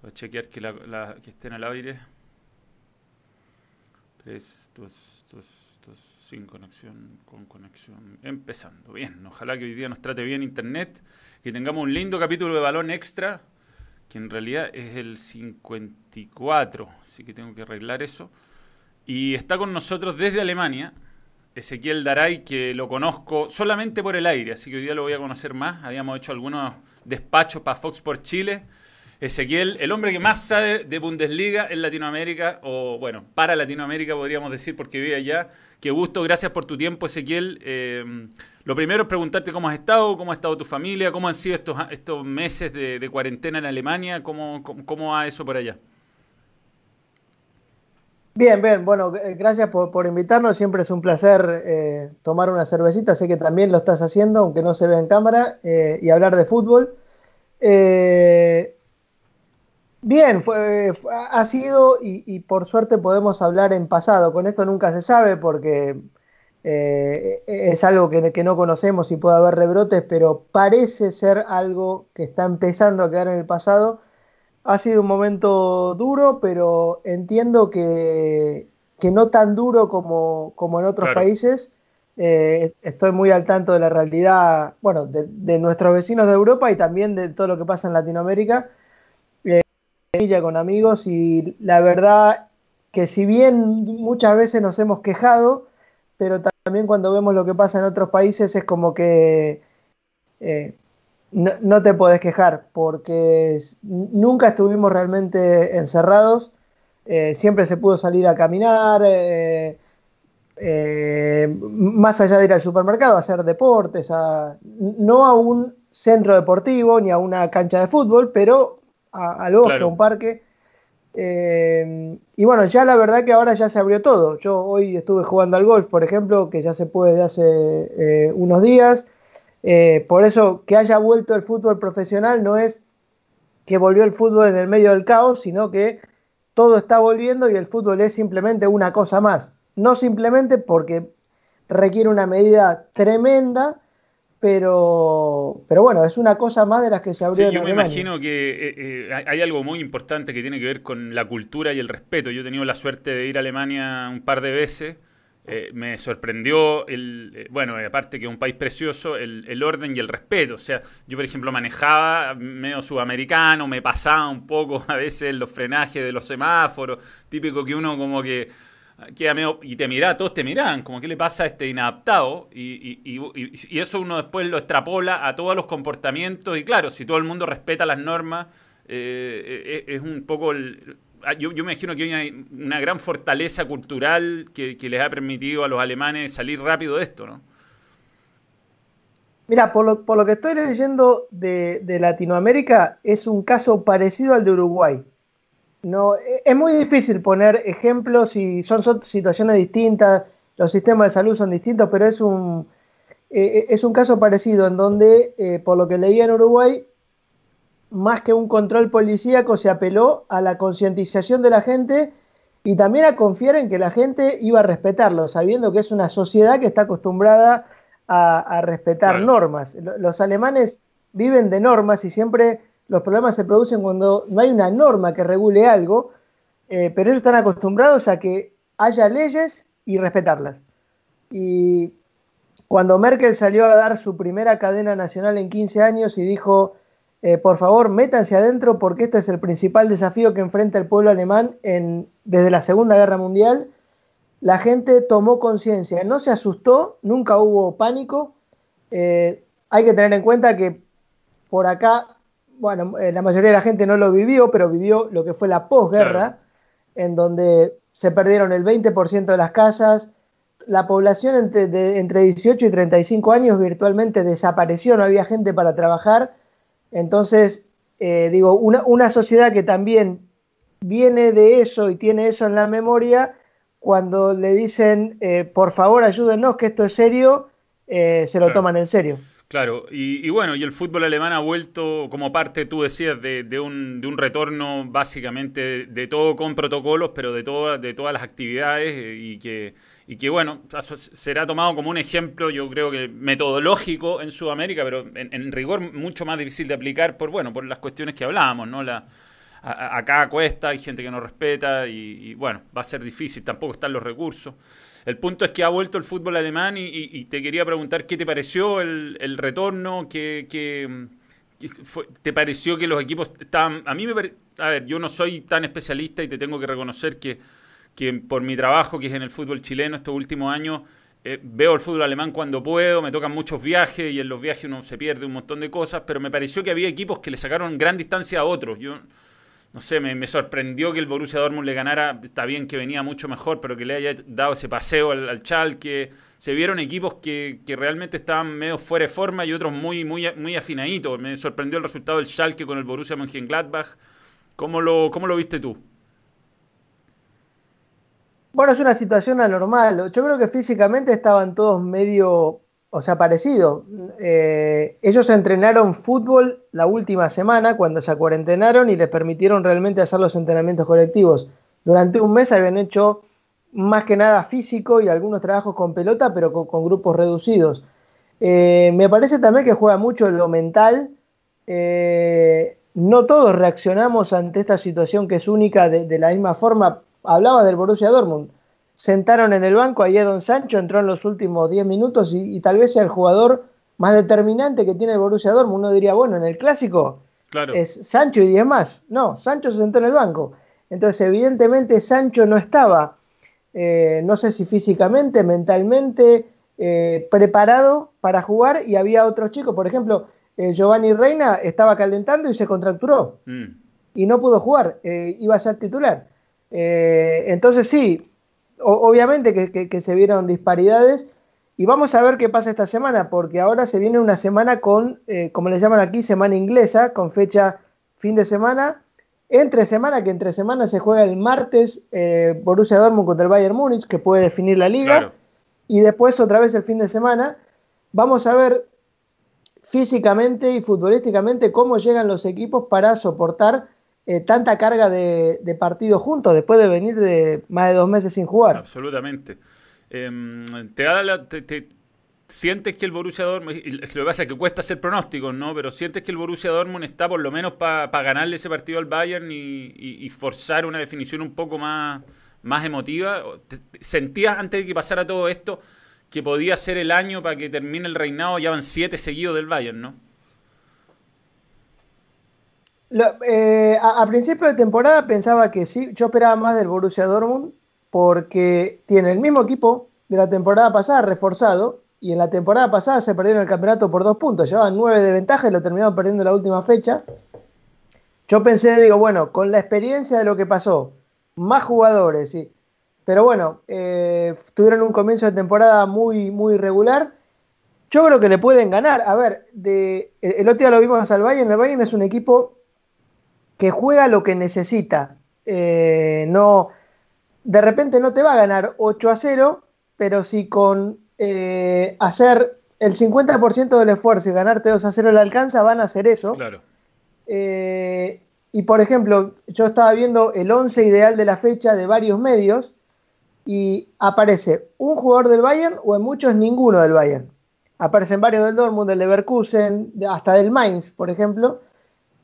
Voy a chequear que, la, que estén al aire. 3, 2, 2, 2, sin conexión, con conexión. Empezando. Bien, ojalá que hoy día nos trate bien Internet, que tengamos un lindo capítulo de balón extra, que en realidad es el 54, así que tengo que arreglar eso. Y está con nosotros desde Alemania Ezequiel Daray, que lo conozco solamente por el aire, así que hoy día lo voy a conocer más. Habíamos hecho algunos despachos para Fox por Chile Ezequiel, el hombre que más sabe de Bundesliga en Latinoamérica, o bueno, para Latinoamérica podríamos decir, porque vive allá. Qué gusto, gracias por tu tiempo, Ezequiel. Eh, lo primero es preguntarte cómo has estado, cómo ha estado tu familia, cómo han sido estos, estos meses de, cuarentena en Alemania, cómo, cómo, va eso por allá. Bien, bien, bueno, eh, gracias por, invitarnos, siempre es un placer eh, tomar una cervecita, sé que también lo estás haciendo, aunque no se vea en cámara, y hablar de fútbol. Eh, Bien, fue, ha sido y, por suerte podemos hablar en pasado. Con esto nunca se sabe porque eh, es algo que, no conocemos y puede haber rebrotes, pero parece ser algo que está empezando a quedar en el pasado. Ha sido un momento duro, pero entiendo que, no tan duro como, como en otros países. Eh, estoy muy al tanto de la realidad, bueno, de, de nuestros vecinos de Europa y también de todo lo que pasa en Latinoamérica con amigos y la verdad que si bien muchas veces nos hemos quejado, pero también cuando vemos lo que pasa en otros países es como que eh, no, te podés quejar porque nunca estuvimos realmente encerrados, eh, siempre se pudo salir a caminar, eh, más allá de ir al supermercado, a hacer deportes, no a un centro deportivo ni a una cancha de fútbol, pero al bosque, a un parque. Eh, y bueno, ya la verdad que ahora ya se abrió todo. Yo hoy estuve jugando al golf, por ejemplo, que ya se puede de hace eh, unos días. Eh, por eso que haya vuelto el fútbol profesional no es que volvió el fútbol en el medio del caos, sino que todo está volviendo y el fútbol es simplemente una cosa más. No simplemente porque requiere una medida tremenda, pero, pero bueno, es una cosa más de las que se abrió. Sí, yo me imagino que eh, eh, hay algo muy importante que tiene que ver con la cultura y el respeto. Yo he tenido la suerte de ir a Alemania un par de veces. Eh, me sorprendió, el, bueno, aparte que es un país precioso, el, orden y el respeto. O sea, yo por ejemplo manejaba medio sudamericano, me pasaba un poco a veces los frenajes de los semáforos, típico que uno como que y te mira, todos te miran, como qué le pasa a este inadaptado, y, eso uno después lo extrapola a todos los comportamientos, y claro, si todo el mundo respeta las normas, eh, eh, es un poco... Ah, yo, me imagino que hay una, gran fortaleza cultural que, les ha permitido a los alemanes salir rápido de esto, ¿no? Mira, por lo, por lo que estoy leyendo de Latinoamérica, es un caso parecido al de Uruguay. No, e, es muy difícil poner ejemplos y son, situaciones distintas, los sistemas de salud son distintos, pero es un, e, e, es un caso parecido en donde, eh, por lo que leía en Uruguay, más que un control policíaco se apeló a la concientización de la gente y también a confiar en que la gente iba a respetarlo, sabiendo que es una sociedad que está acostumbrada a, respetar normas. Los alemanes viven de normas y siempre los problemas se producen cuando no hay una norma que regule algo, eh, pero ellos están acostumbrados a que haya leyes y respetarlas. Y cuando Merkel salió a dar su primera cadena nacional en 15 años y dijo, eh, por favor, métanse adentro porque este es el principal desafío que enfrenta el pueblo alemán desde la Segunda Guerra Mundial, la gente tomó conciencia, no se asustó, nunca hubo pánico. Eh, hay que tener en cuenta que por acá bueno, eh, la mayoría de la gente no lo vivió, pero vivió lo que fue la posguerra, en donde se perdieron el 20% de las casas, la población entre, entre 18 y 35 años virtualmente desapareció, no había gente para trabajar. Entonces, eh, digo, una, sociedad que también viene de eso y tiene eso en la memoria, cuando le dicen, eh, por favor ayúdenos, que esto es serio, se lo toman en serio. Claro, y, bueno, y el fútbol alemán ha vuelto como parte, tú decías, de, un, de un, retorno básicamente de, todo con protocolos, pero de, todas de todas las actividades eh, y que, y que, bueno, será tomado como un ejemplo, yo creo que metodológico en Sudamérica, pero en, rigor mucho más difícil de aplicar por, bueno, por las cuestiones que hablábamos, ¿no? La, acá cuesta, hay gente que no respeta y, bueno, va a ser difícil, tampoco están los recursos. El punto es que ha vuelto el fútbol alemán y, te quería preguntar qué te pareció el, retorno, qué, te pareció que los equipos estaban... A mí me A ver, yo no soy tan especialista y te tengo que reconocer que, que por mi trabajo, que es en el fútbol chileno estos últimos años, eh, veo el fútbol alemán cuando puedo, me tocan muchos viajes y en los viajes uno se pierde un montón de cosas, pero me pareció que había equipos que le sacaron gran distancia a otros. Yo no sé, me, sorprendió que el Borussia Dortmund le ganara, está bien que venía mucho mejor, pero que le haya dado ese paseo al, al. Se vieron equipos que, realmente estaban medio fuera de forma y otros muy, muy, muy afinaditos. Me sorprendió el resultado del Schalke con el Borussia Mönchengladbach. ¿Cómo lo, cómo lo viste tú? Bueno, es una situación anormal. Yo creo que físicamente estaban todos medio, o sea, parecidos. Eh, ellos entrenaron fútbol la última semana cuando se acuarentenaron y les permitieron realmente hacer los entrenamientos colectivos. Durante un mes habían hecho más que nada físico y algunos trabajos con pelota, pero con, grupos reducidos. Eh, me parece también que juega mucho lo mental. Eh, no todos reaccionamos ante esta situación que es única de la misma forma hablaba del Borussia Dortmund. Sentaron en el banco a Don Sancho, entró en los últimos 10 minutos y, tal vez sea el jugador más determinante que tiene el Borussia Dortmund. Uno diría, bueno, en el clásico es Sancho y 10 más. No, Sancho se sentó en el banco. Entonces, evidentemente, Sancho no estaba, eh, no sé si físicamente, mentalmente, eh, preparado para jugar y había otros chicos, por ejemplo, eh, Giovanni Reina estaba calentando y se contracturó mm. y no pudo jugar, iba a ser titular. Entonces sí, obviamente que, se vieron disparidades y vamos a ver qué pasa esta semana, porque ahora se viene una semana con, eh, como le llaman aquí, semana inglesa, con fecha fin de semana, entre semana, que entre semana se juega el martes eh, Borussia Dortmund contra el Bayern Múnich, que puede definir la liga, y después otra vez el fin de semana. Vamos a ver físicamente y futbolísticamente cómo llegan los equipos para soportar eh, tanta carga de, de partidos juntos después de venir de más de dos meses sin jugar. Absolutamente. Em, te da sientes que el Borussia Dortmund, lo que pasa es que cuesta hacer pronósticos, ¿no? Pero sientes que el Borussia Dortmund está por lo menos para ganarle ese partido al Bayern y, forzar una definición un poco más, más emotiva. ¿Sentías antes de que pasara todo esto que podía ser el año para que termine el reinado? Ya van siete seguidos del Bayern, ¿no? Eh, a, principio de temporada pensaba que sí, yo esperaba más del Borussia Dortmund porque tiene el mismo equipo de la temporada pasada reforzado y en la temporada pasada se perdieron el campeonato por dos puntos, llevaban nueve de ventaja y lo terminaron perdiendo en la última fecha. Yo pensé, digo, bueno, con la experiencia de lo que pasó, más jugadores, sí. Pero bueno, eh, tuvieron un comienzo de temporada muy, muy regular. Yo creo que le pueden ganar. A ver, de, el otro día lo vimos al Bayern. El Bayern es un equipo que juega lo que necesita. Eh, no, de repente no te va a ganar 8 a 0, pero si con eh, hacer el 50% del esfuerzo y ganarte 2 a 0 le alcanza, van a hacer eso. Claro. Eh, y por ejemplo, yo estaba viendo el 11 ideal de la fecha de varios medios y aparece un jugador del Bayern o en muchos ninguno del Bayern. Aparecen varios del Dortmund, del Leverkusen, hasta del Mainz, por ejemplo.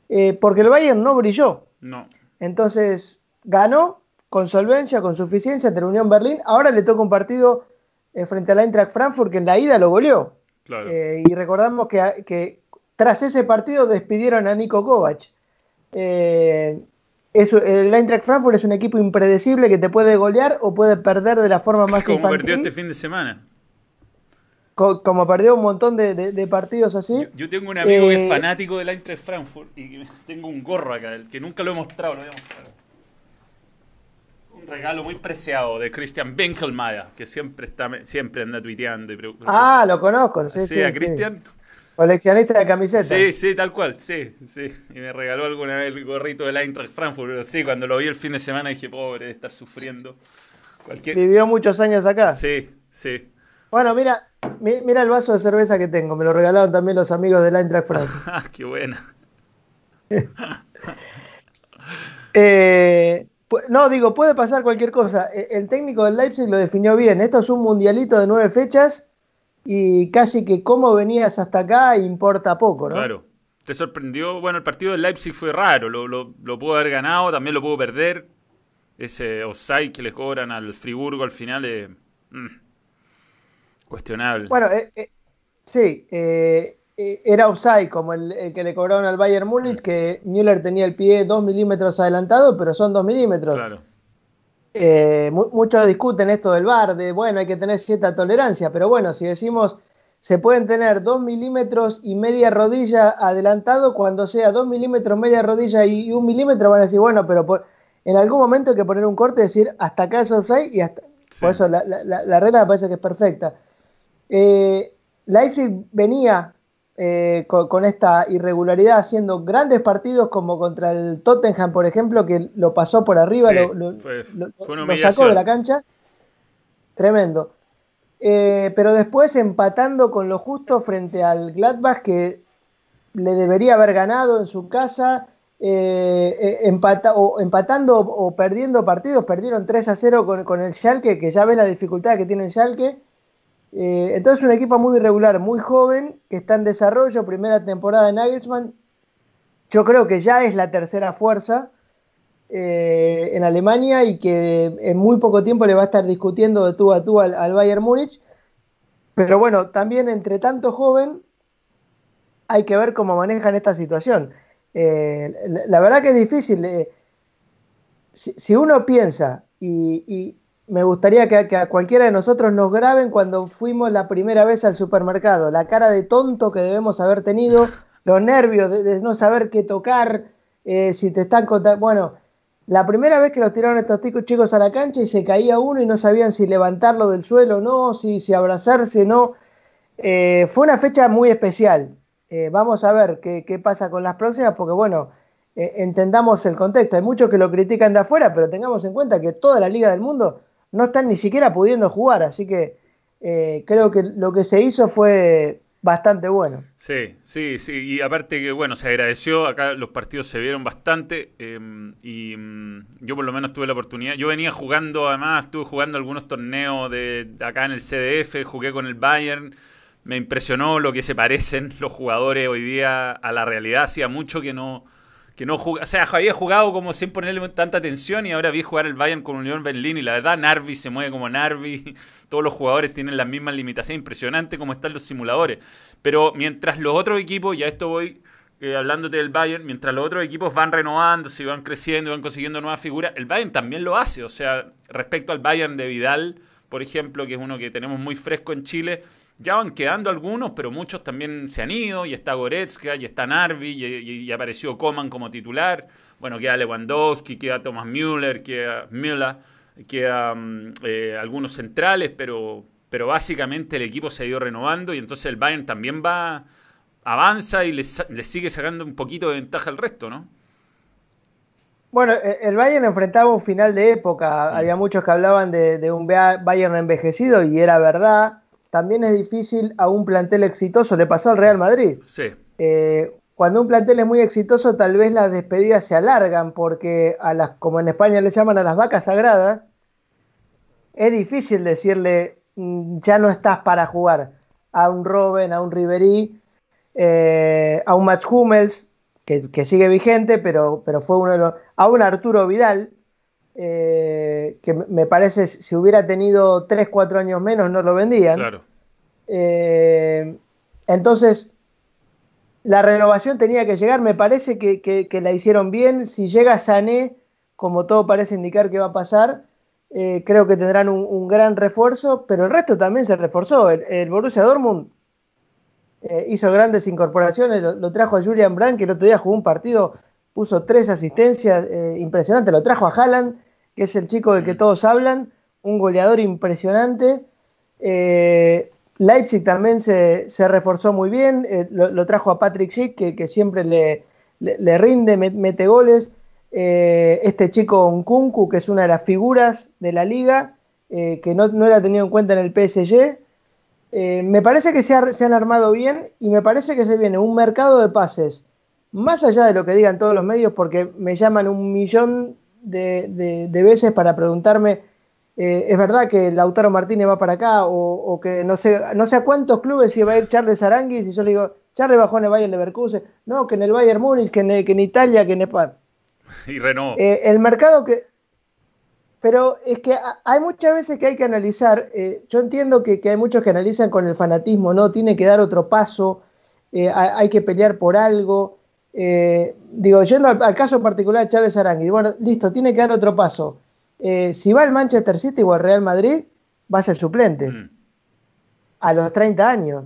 Eh, porque el Bayern no brilló. No. Entonces, ganó con solvencia, con suficiencia ante la Unión Berlín. Ahora le toca un partido eh, frente a la Eintracht Frankfurt que en la ida lo goleó. Eh, y recordamos que, tras ese partido despidieron a Nico Kovac. Eso, el Eintracht Frankfurt es un equipo impredecible que te puede golear o puede perder de la forma más Como perdió este fin de semana como perdió un montón de, partidos así. Yo, tengo un amigo que es eh, fanático del Eintracht Frankfurt y tengo un gorro acá, que nunca lo he mostrado, lo voy a mostrar. Un regalo muy preciado de Christian Winkelmeier, que siempre está siempre anda tuiteando. Y ah, lo conozco, sí, sí. a Christian. Coleccionista de camisetas. Sí, sí, tal cual, sí, sí. Y me regaló alguna vez el gorrito del Eintracht Frankfurt, pero sí, cuando lo vi el fin de semana dije, pobre, de estar sufriendo. Vivió muchos años acá. Sí, sí. Bueno, mira, mira el vaso de cerveza que tengo. Me lo regalaron también los amigos de la Eintracht Frankfurt. Ah, ¡Qué buena! Eh, no, digo, puede pasar cualquier cosa. E, el técnico del Leipzig lo definió bien. Esto es un mundialito de nueve fechas y casi que cómo venías hasta acá importa poco, ¿no? Claro, ¿Te sorprendió? Bueno, el partido de Leipzig fue raro, lo, lo, pudo haber ganado, también lo pudo perder. Ese offside que le cobran al Friburgo al final es mm, cuestionable. Bueno, eh, eh, sí, eh, era offside como el, que le cobraron al Bayern Múnich, que Müller tenía el pie dos milímetros adelantado, pero son dos milímetros. Claro. muchos discuten esto del VAR, de bueno, hay que tener cierta tolerancia, pero bueno, si decimos se pueden tener 2 milímetros y media rodilla adelantado, cuando sea 2 milímetros, media rodilla y 1 milímetro van a decir, bueno, pero en algún momento hay que poner un corte y decir, hasta acá es offside y hasta... Por eso la, la, regla me parece que es perfecta. Eh, Leipzig venía eh, con, esta irregularidad haciendo grandes partidos como contra el Tottenham, por ejemplo, que lo pasó por arriba, lo, lo, sacó de la cancha. Tremendo. Eh, pero después empatando con lo justo frente al Gladbach que le debería haber ganado en su casa, eh, o, empatando o, perdiendo partidos, perdieron 3 a 0 con, el Schalke, que ya ve la dificultad que tiene el Schalke. Entonces un equipo muy irregular, muy joven, que está en desarrollo, primera temporada de Nagelsmann. Yo creo que ya es la tercera fuerza eh, en Alemania y que en muy poco tiempo le va a estar discutiendo de tú a tú al, Bayern Múnich. Pero bueno, también entre tanto joven hay que ver cómo manejan esta situación. Eh, la, verdad que es difícil. Eh, si, uno piensa, y, me gustaría que, a cualquiera de nosotros nos graben cuando fuimos la primera vez al supermercado, la cara de tonto que debemos haber tenido, los nervios de, no saber qué tocar, si te están contando. Bueno, la primera vez que los tiraron estos chicos a la cancha y se caía uno y no sabían si levantarlo del suelo o no, si, si abrazarse o no. Eh, fue una fecha muy especial. Eh, vamos a ver qué, pasa con las próximas, porque bueno, eh, entendamos el contexto. Hay muchos que lo critican de afuera, pero tengamos en cuenta que toda la liga del mundo no están ni siquiera pudiendo jugar, así que creo que lo que se hizo fue bastante bueno. Sí, sí, sí. Y aparte que, bueno, se agradeció. Acá los partidos se vieron bastante. Em, y mm, yo por lo menos tuve la oportunidad. Yo venía jugando, además, estuve jugando algunos torneos de, acá en el CDF, jugué con el Bayern. Me impresionó lo que se parecen los jugadores hoy día a la realidad. Hacía mucho que no que no jugaba, o sea, había jugado como sin ponerle tanta atención y ahora vi jugar el Bayern con Unión Berlín y la verdad Narvi se mueve como Narvi, todos los jugadores tienen las mismas limitaciones, impresionante como están los simuladores. Pero mientras los otros equipos, ya esto voy eh, hablándote del Bayern, mientras los otros equipos van renovando, se van creciendo, van consiguiendo nuevas figuras, el Bayern también lo hace, o sea, respecto al Bayern de Vidal, por ejemplo, que es uno que tenemos muy fresco en Chile, ya van quedando algunos, pero muchos también se han ido, y está Goretzka, y está Narvi, y, apareció Coman como titular. Bueno, queda Lewandowski, queda Thomas Müller, queda Müller, queda mm, eh, algunos centrales, pero, pero básicamente el equipo se ha ido renovando y entonces el Bayern también va, avanza y le, sigue sacando un poquito de ventaja al resto, ¿no? Bueno, e, el Bayern enfrentaba un final de época. Había muchos que hablaban de, de, un Bayern envejecido y era verdad también es difícil a un plantel exitoso. Le pasó al Real Madrid. Sí. Eh, cuando un plantel es muy exitoso, tal vez las despedidas se alargan porque a las, como en España le llaman a las vacas sagradas, es difícil decirle mm, ya no estás para jugar a un Robben, a un Ribery, eh, a un Mats Hummels, que, sigue vigente, pero, pero fue uno de los. a un Arturo Vidal, eh, que me parece si hubiera tenido 3, 4 años menos no lo vendían. Claro. Eh, entonces, la renovación tenía que llegar, me parece que, la hicieron bien. Si llega Sané, como todo parece indicar que va a pasar, eh, creo que tendrán un, gran refuerzo, pero el resto también se reforzó. El, Borussia Dortmund hizo grandes incorporaciones, lo, trajo a Julian Brandt, que el otro día jugó un partido, puso tres asistencias, impresionante, lo trajo a Haaland, que es el chico del que todos hablan, un goleador impresionante. Eh, Leipzig también se, reforzó muy bien, eh, lo, trajo a Patrick Schick, que, siempre le, rinde, mete goles. Eh, este chico Nkunku, que es una de las figuras de la liga, que no, era tenido en cuenta en el PSG. Me parece que se, se, han armado bien y me parece que se viene un mercado de pases, más allá de lo que digan todos los medios, porque me llaman un millón de, veces para preguntarme, eh, ¿es verdad que Lautaro Martínez va para acá? O, que no sé, no sé a cuántos clubes iba a ir Charles Aranguis, y yo le digo, Charles bajó en el Bayern Leverkusen, no, que en el Bayern Múnich, que en, que en Italia, que en España. Y renovó. Eh, el mercado que... Pero es que hay muchas veces que hay que analizar, eh, yo entiendo que, hay muchos que analizan con el fanatismo, ¿no? Tiene que dar otro paso, eh, hay, que pelear por algo. digo, yendo al, caso particular de Charles Arangui, bueno, listo, tiene que dar otro paso. si va al Manchester City o al Real Madrid, va a ser suplente. Mm. A los 30 años.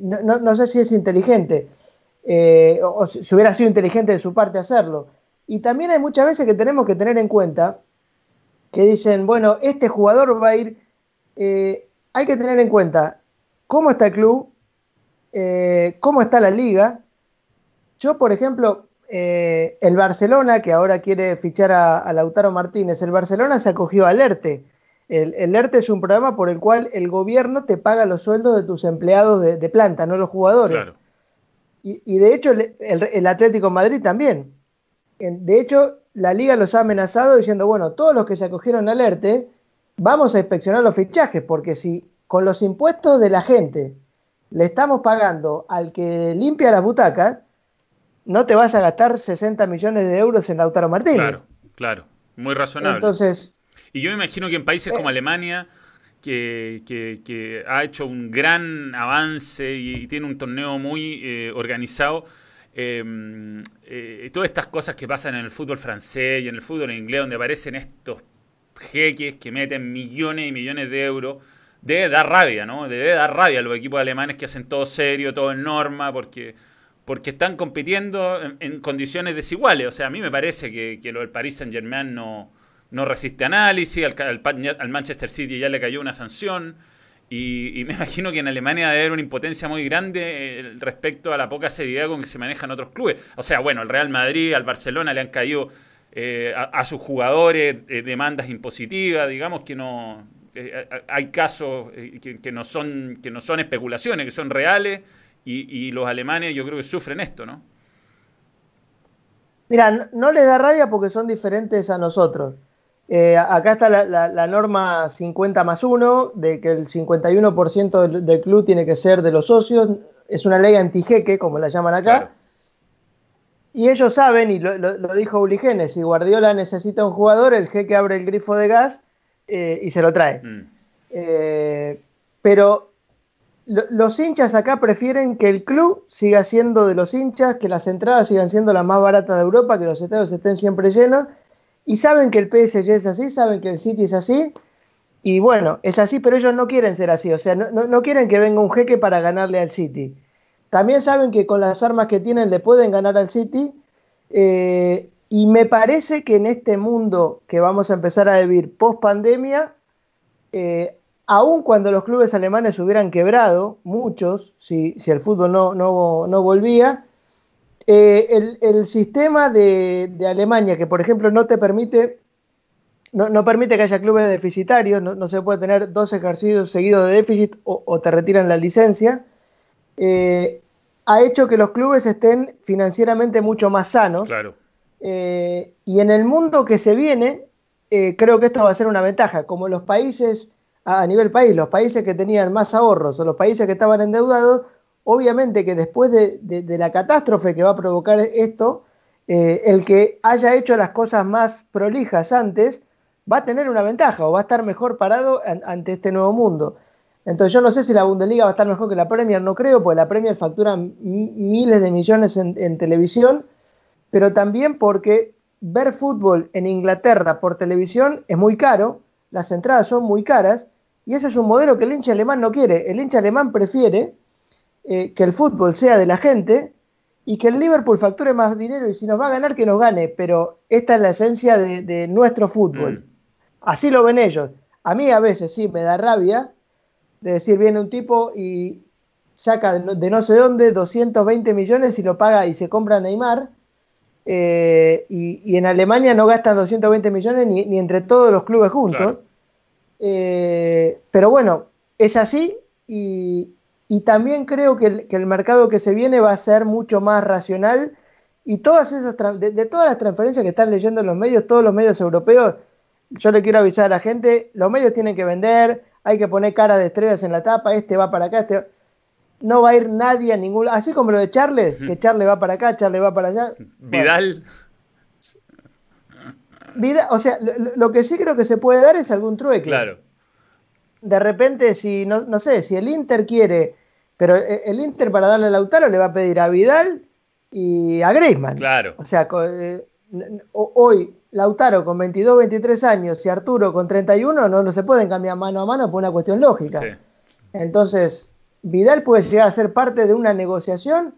No, no, sé si es inteligente, o si hubiera sido inteligente de su parte hacerlo. Y también hay muchas veces que tenemos que tener en cuenta que dicen, bueno, este jugador va a ir, eh, hay que tener en cuenta cómo está el club, eh, cómo está la liga. Yo, por ejemplo, eh, el Barcelona, que ahora quiere fichar a, Lautaro Martínez, el Barcelona se acogió al ERTE. El, ERTE es un programa por el cual el gobierno te paga los sueldos de tus empleados de, planta, no los jugadores. Y, de hecho el, el Atlético Madrid también de hecho, la liga los ha amenazado diciendo, bueno, todos los que se acogieron al ERTE, vamos a inspeccionar los fichajes, porque si con los impuestos de la gente le estamos pagando al que limpia las butacas, no te vas a gastar 60 millones de euros en Lautaro Martínez. Claro, claro, muy razonable. Entonces, y yo me imagino que en países como eh, Alemania, que, ha hecho un gran avance y, tiene un torneo muy eh, organizado, Em, eh, todas estas cosas que pasan en el fútbol francés y en el fútbol inglés, donde aparecen estos jeques que meten millones y millones de euros, debe dar rabia, ¿no? Debe dar rabia a los equipos alemanes que hacen todo serio, todo en norma, porque, porque están compitiendo en, condiciones desiguales. O sea, a mí me parece que, lo del Paris Saint Germain no, no resiste análisis, al, al Manchester City ya le cayó una sanción. Y, me imagino que en Alemania debe haber una impotencia muy grande eh, respecto a la poca seriedad con que se manejan otros clubes. O sea, bueno, al Real Madrid, al Barcelona le han caído eh, a, sus jugadores eh, demandas impositivas, digamos que no hay casos que, no son que no son especulaciones, que son reales y, los alemanes yo creo que sufren esto, ¿no? Mira, no les da rabia porque son diferentes a nosotros. Eh, acá está la, norma 50 más 1, de que el 51% del, club tiene que ser de los socios. Es una ley antijeque, como la llaman acá. Y ellos saben, y lo, dijo Uligenes, si Guardiola necesita un jugador, el jeque abre el grifo de gas eh, y se lo trae. Mm. Eh, pero los hinchas acá prefieren que el club siga siendo de los hinchas, que las entradas sigan siendo las más baratas de Europa, que los estadios estén siempre llenos y saben que el PSG es así, saben que el City es así, y bueno, es así, pero ellos no quieren ser así, o sea, no, quieren que venga un jeque para ganarle al City. También saben que con las armas que tienen le pueden ganar al City, eh, y me parece que en este mundo que vamos a empezar a vivir post pandemia, eh, aun cuando los clubes alemanes hubieran quebrado, muchos, si, el fútbol no volvía, eh, el, sistema de, Alemania, que por ejemplo no te permite, no, permite que haya clubes deficitarios, no, se puede tener dos ejercicios seguidos de déficit o, te retiran la licencia, eh, ha hecho que los clubes estén financieramente mucho más sanos. Claro. Eh, y en el mundo que se viene, creo que esto va a ser una ventaja. Como los países, a nivel país, los países que tenían más ahorros o los países que estaban endeudados, obviamente que después de, la catástrofe que va a provocar esto, eh, el que haya hecho las cosas más prolijas antes va a tener una ventaja o va a estar mejor parado ante este nuevo mundo. Entonces yo no sé si la Bundesliga va a estar mejor que la Premier, no creo, porque la Premier factura miles de millones en, televisión, pero también porque ver fútbol en Inglaterra por televisión es muy caro, las entradas son muy caras, y ese es un modelo que el hincha alemán no quiere. El hincha alemán prefiere eh, que el fútbol sea de la gente y que el Liverpool facture más dinero y si nos va a ganar, que nos gane, pero esta es la esencia de, nuestro fútbol. Mm. Así lo ven ellos. A mí a veces sí me da rabia de decir, viene un tipo y saca de no, sé dónde 220 millones y lo paga y se compra Neymar. Eh, y, en Alemania no gastan 220 millones ni, entre todos los clubes juntos. Eh, pero bueno, es así y, y también creo que el, mercado que se viene va a ser mucho más racional y todas esas de, todas las transferencias que están leyendo en los medios, todos los medios europeos, yo le quiero avisar a la gente, los medios tienen que vender, hay que poner cara de estrellas en la tapa, este va para acá, este no va a ir nadie a ningún Así como lo de Charles, que Charles va para acá, Charles va para allá. Vidal. Vida, o sea, lo, que sí creo que se puede dar es algún trueque. Claro. De repente, si, no, no sé, si el Inter quiere, pero e, el Inter para darle a Lautaro le va a pedir a Vidal y a Griezmann. Claro. O sea, eh, hoy Lautaro con 22, 23 años y Arturo con 31 no, no se pueden cambiar mano a mano por una cuestión lógica. Entonces, Vidal puede llegar a ser parte de una negociación,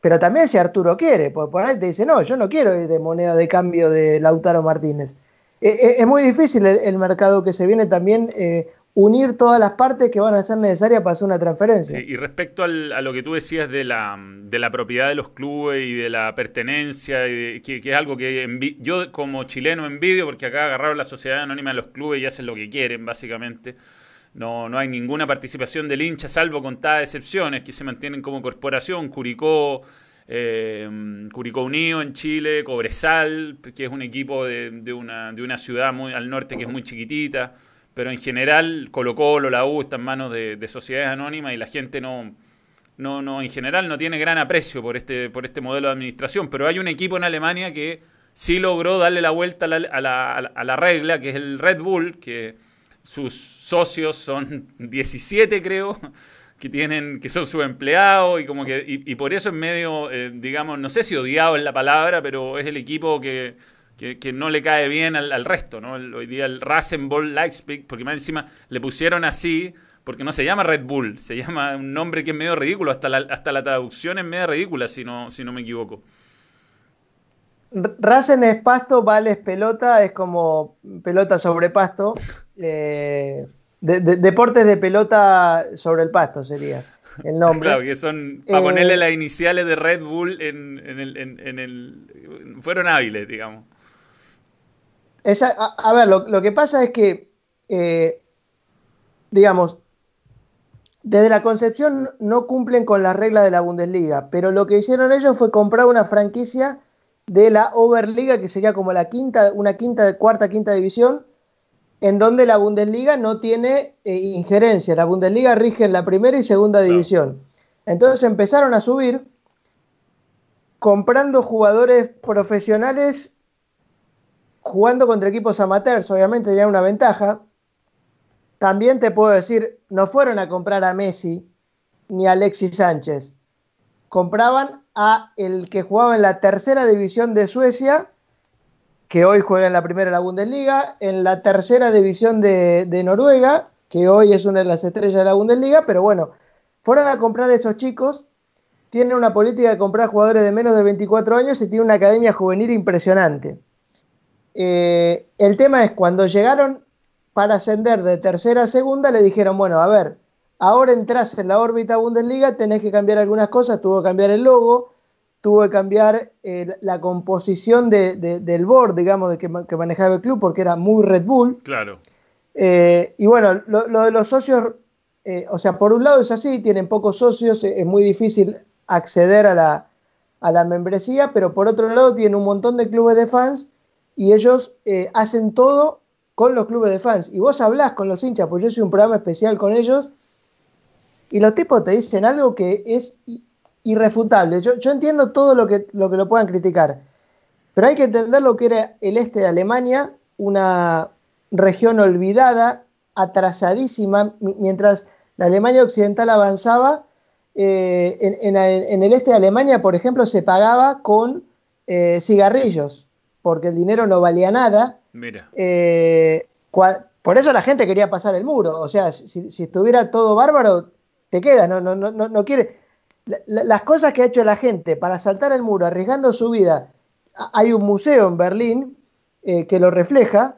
pero también si Arturo quiere, porque por ahí te dice, no, yo no quiero ir de moneda de cambio de Lautaro Martínez. Eh, eh, es muy difícil el, mercado que se viene también unir todas las partes que van a ser necesarias para hacer una transferencia. y respecto a lo que tú decías de la, de la propiedad de los clubes y de la pertenencia, y que, es algo que yo como chileno envidio, porque acá agarraron la sociedad anónima de los clubes y hacen lo que quieren, básicamente. No, no hay ninguna participación del hincha, salvo contadas excepciones que se mantienen como corporación. Curicó, eh, Curicó Unido en Chile, Cobresal, que es un equipo de, de, una, de una ciudad muy al norte que es muy chiquitita pero en general Colo Colo, la U está en manos de, sociedades anónimas y la gente no, no, no, en general no tiene gran aprecio por este, por este modelo de administración, pero hay un equipo en Alemania que sí logró darle la vuelta a la, a la, regla, que es el Red Bull, que sus socios son 17 creo, que tienen, que son sus empleados y como que, y, por eso en medio, eh, digamos, no sé si odiado es la palabra, pero es el equipo que que, no le cae bien al, resto, ¿no? hoy día el Rasenball Leipzig, porque más encima le pusieron así, porque no se llama Red Bull, se llama un nombre que es medio ridículo, hasta la, hasta la traducción es medio ridícula, si no, si no me equivoco. Rasen es pasto, Vale es pelota, es como pelota sobre pasto. Eh, deportes de pelota sobre el pasto sería el nombre. Claro, que son para ponerle eh, las iniciales de Red Bull en, el, en el... Fueron hábiles, digamos a, ver, lo, que pasa es que, eh, digamos, desde la concepción no cumplen con las reglas de la Bundesliga, pero lo que hicieron ellos fue comprar una franquicia de la Oberliga, que sería como la quinta, una quinta, cuarta, quinta división, en donde la Bundesliga no tiene eh, injerencia. La Bundesliga rige en la primera y segunda división. Entonces empezaron a subir comprando jugadores profesionales jugando contra equipos amateurs, obviamente tenían una ventaja. También te puedo decir, no fueron a comprar a Messi ni a Alexis Sánchez. Compraban a el que jugaba en la tercera división de Suecia, que hoy juega en la primera de la Bundesliga, en la tercera división de, de Noruega, que hoy es una de las estrellas de la Bundesliga, pero bueno, fueron a comprar a esos chicos, tienen una política de comprar jugadores de menos de 24 años y tienen una academia juvenil impresionante. Eh, el tema es cuando llegaron para ascender de tercera a segunda, le dijeron, bueno, a ver, ahora entras en la órbita Bundesliga, tenés que cambiar algunas cosas, tuvo que cambiar el logo, tuvo que cambiar eh, la composición del board, digamos, de que, manejaba el club, porque era muy Red Bull. Claro. Eh, y bueno, lo, de los socios, o sea, por un lado es así, tienen pocos socios, es muy difícil acceder a la, a la membresía, pero por otro lado tienen un montón de clubes de fans y ellos eh, hacen todo con los clubes de fans. Y vos hablás con los hinchas, pues yo soy un programa especial con ellos, y los tipos te dicen algo que es irrefutable. Yo, entiendo todo lo que, lo que lo puedan criticar, pero hay que entender lo que era el este de Alemania, una región olvidada, atrasadísima, mientras la Alemania occidental avanzaba, eh, en, el este de Alemania, por ejemplo, se pagaba con eh, cigarrillos porque el dinero no valía nada. Mira. Eh, por eso la gente quería pasar el muro. O sea, si, estuviera todo bárbaro, te queda, no, no, no, no quiere. las cosas que ha hecho la gente para saltar el muro, arriesgando su vida. Hay un museo en Berlín eh, que lo refleja.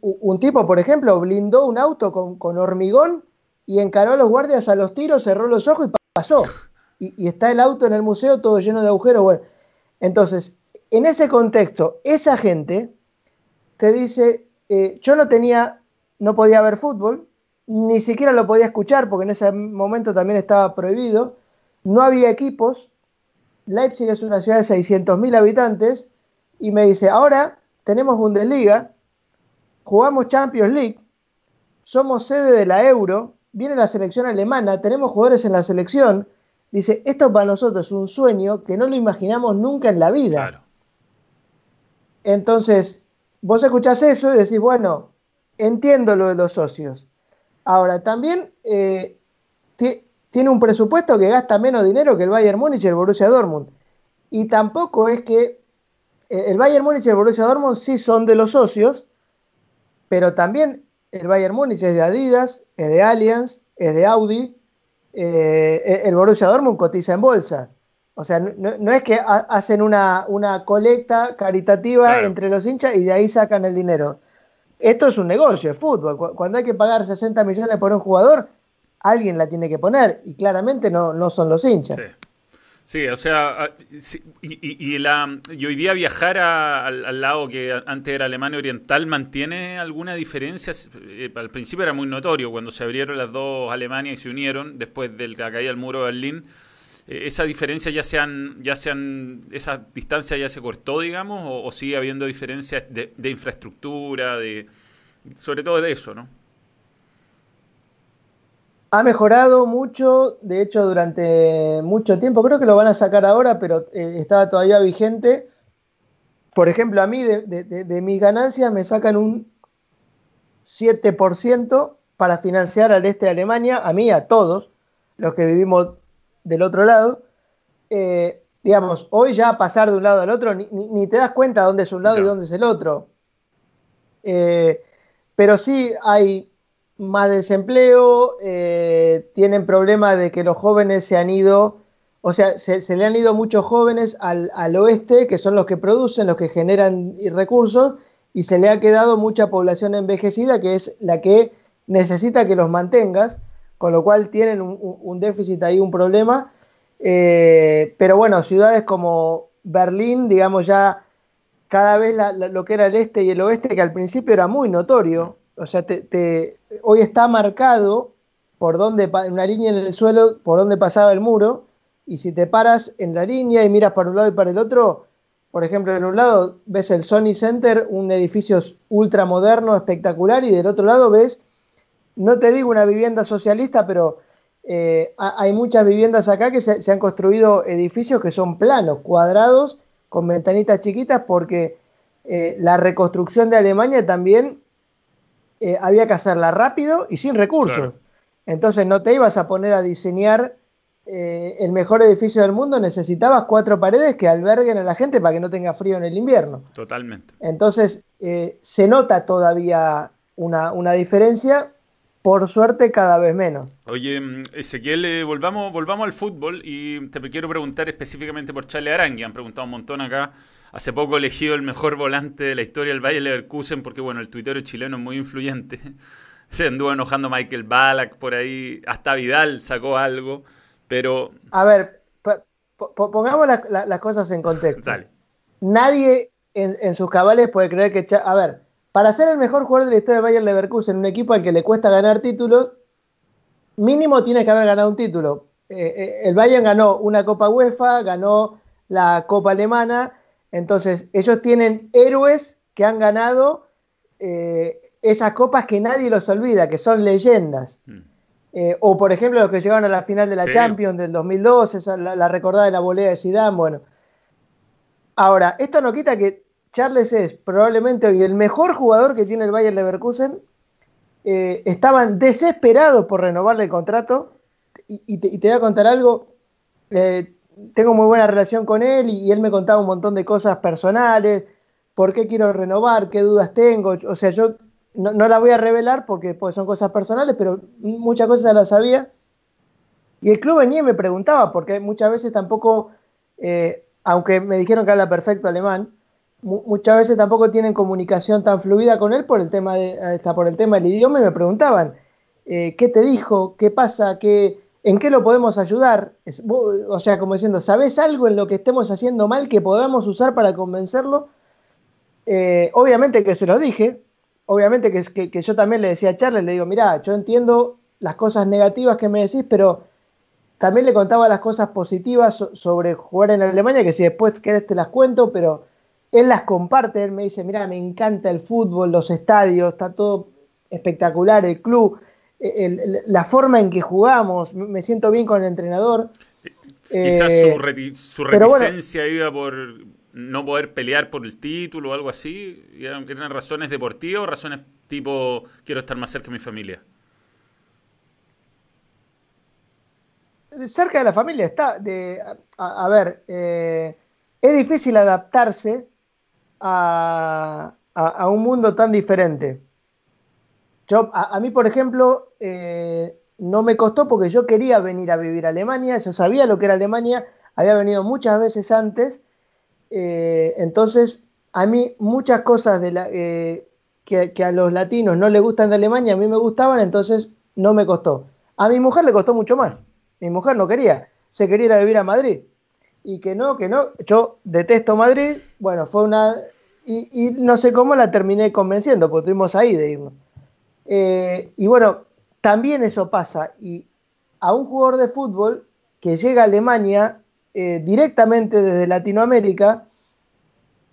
Un, tipo, por ejemplo, blindó un auto con, hormigón y encaró a los guardias a los tiros, cerró los ojos y pasó. Y, y, está el auto en el museo todo lleno de agujeros. Bueno, entonces, en ese contexto, esa gente te dice, eh, yo no tenía, no podía ver fútbol, ni siquiera lo podía escuchar porque en ese momento también estaba prohibido, no había equipos, Leipzig es una ciudad de 600.000 habitantes, y me dice, ahora tenemos Bundesliga, jugamos Champions League, somos sede de la Euro, viene la selección alemana, tenemos jugadores en la selección, dice, esto para nosotros es un sueño que no lo imaginamos nunca en la vida. Claro. Entonces, vos escuchás eso y decís, bueno, entiendo lo de los socios. Ahora, también eh, tiene un presupuesto que gasta menos dinero que el Bayern Múnich y el Borussia Dortmund. Y tampoco es que eh, el Bayern Múnich y el Borussia Dortmund sí son de los socios, pero también el Bayern Múnich es de Adidas, es de Allianz, es de Audi, eh, el Borussia Dortmund cotiza en bolsa. O sea, no, es que hacen una, una colecta caritativa entre los hinchas y de ahí sacan el dinero. Esto es un negocio, es fútbol. Cuando hay que pagar 60 millones por un jugador, alguien la tiene que poner y claramente no, no son los hinchas. Sí. o sea, ah, y, la, y hoy día viajar al, lado que antes era Alemania Oriental mantiene alguna diferencia. Eh, al principio era muy notorio cuando se abrieron las dos Alemanias y se unieron después de la caída del muro de Berlín. Eh, esa diferencia ya sean, ya sean, esa distancia ya se cortó, digamos, o, sigue habiendo diferencias de, de infraestructura, de sobre todo de eso, ¿no? Ha mejorado mucho, de hecho durante mucho tiempo, creo que lo van a sacar ahora, pero eh, estaba todavía vigente. Por ejemplo, a mí de, mis ganancias me sacan un 7% para financiar al este de Alemania, a mí, a todos los que vivimos del otro lado. Eh, digamos, hoy ya pasar de un lado al otro, ni, te das cuenta dónde es un lado y dónde es el otro. Eh, pero sí hay más desempleo, eh, tienen problemas de que los jóvenes se han ido, o sea, se, le han ido muchos jóvenes al, oeste, que son los que producen, los que generan recursos, y se le ha quedado mucha población envejecida, que es la que necesita que los mantengas, con lo cual tienen un, déficit ahí, un problema. Eh, pero bueno, ciudades como Berlín, digamos ya cada vez lo que era el este y el oeste, que al principio era muy notorio, o sea, te, hoy está marcado por donde, una línea en el suelo, por donde pasaba el muro, y si te paras en la línea y miras para un lado y para el otro, por ejemplo, en un lado ves el Sony Center, un edificio ultramoderno, espectacular, y del otro lado ves, no te digo una vivienda socialista, pero eh, hay muchas viviendas acá que se, han construido edificios que son planos, cuadrados, con ventanitas chiquitas, porque eh, la reconstrucción de Alemania también eh, había que hacerla rápido y sin recursos. Entonces no te ibas a poner a diseñar el mejor edificio del mundo, necesitabas cuatro paredes que alberguen a la gente para que no tenga frío en el invierno. Totalmente. Entonces se nota todavía una, una, diferencia, por suerte cada vez menos. Oye, mm, Ezequiel, volvamos, volvamos al fútbol y te quiero preguntar específicamente por Charlie Arangui. Han preguntado un montón acá hace poco elegido el mejor volante de la historia del Bayer Leverkusen, porque bueno, el tuitero chileno es muy influyente. Se anduvo enojando Michael Ballack por ahí, hasta Vidal sacó algo, pero... A ver, pongamos las cosas en contexto. Nadie en, sus cabales puede creer que... A ver, para ser el mejor jugador de la historia del Bayer Leverkusen, un equipo al que le cuesta ganar títulos, mínimo tiene que haber ganado un título. Eh, eh, el Bayern ganó una Copa UEFA, ganó la Copa Alemana, entonces, ellos tienen héroes que han ganado eh, esas copas que nadie los olvida, que son leyendas. Mm. O, por ejemplo, los que llegaron a la final de la Champions del 2002, esa, la, recordada de la volea de Zidane, bueno. Ahora, esto no quita que Charles es probablemente hoy el mejor jugador que tiene el Bayern Leverkusen. Eh, estaban desesperados por renovarle el contrato. Y, te, voy a contar algo tengo muy buena relación con él y, él me contaba un montón de cosas personales, por qué quiero renovar, qué dudas tengo. O sea, yo no, no las voy a revelar porque pues, son cosas personales, pero muchas cosas las sabía. Y el club venía y me preguntaba, porque muchas veces tampoco, eh, aunque me dijeron que habla perfecto alemán, muchas veces tampoco tienen comunicación tan fluida con él por el tema, de, por el tema del idioma y me preguntaban, eh, ¿qué te dijo? ¿Qué pasa? ¿Qué, ¿En qué lo podemos ayudar? o sea, como diciendo, ¿sabes algo en lo que estemos haciendo mal que podamos usar para convencerlo? Eh, obviamente que se lo dije, obviamente que, que, yo también le decía a Charles, le digo, mira, yo entiendo las cosas negativas que me decís, pero también le contaba las cosas positivas sobre jugar en Alemania, que si después querés te las cuento, pero él las comparte, él me dice, mira, me encanta el fútbol, los estadios, está todo espectacular, el club, la forma en que jugamos, me siento bien con el entrenador. Quizás su, su reticencia iba por no poder pelear por el título o algo así? ¿Eran razones deportivas o razones tipo quiero estar más cerca de mi familia? Cerca de la familia está. De, a, ver, eh, es difícil adaptarse a, un mundo tan diferente. Yo, a, mí, por ejemplo, eh, no me costó porque yo quería venir a vivir a Alemania, yo sabía lo que era Alemania, había venido muchas veces antes eh, entonces, a mí muchas cosas de la, eh, que, a los latinos no les gustan de Alemania, a mí me gustaban, entonces no me costó. A mi mujer le costó mucho más. Mi mujer no quería, se quería ir a vivir a Madrid. Y que no, que no, yo detesto Madrid, bueno, fue una... Y, no sé cómo la terminé convenciendo, porque estuvimos ahí de irnos. Eh, y bueno, también eso pasa. Y a un jugador de fútbol que llega a Alemania eh, directamente desde Latinoamérica,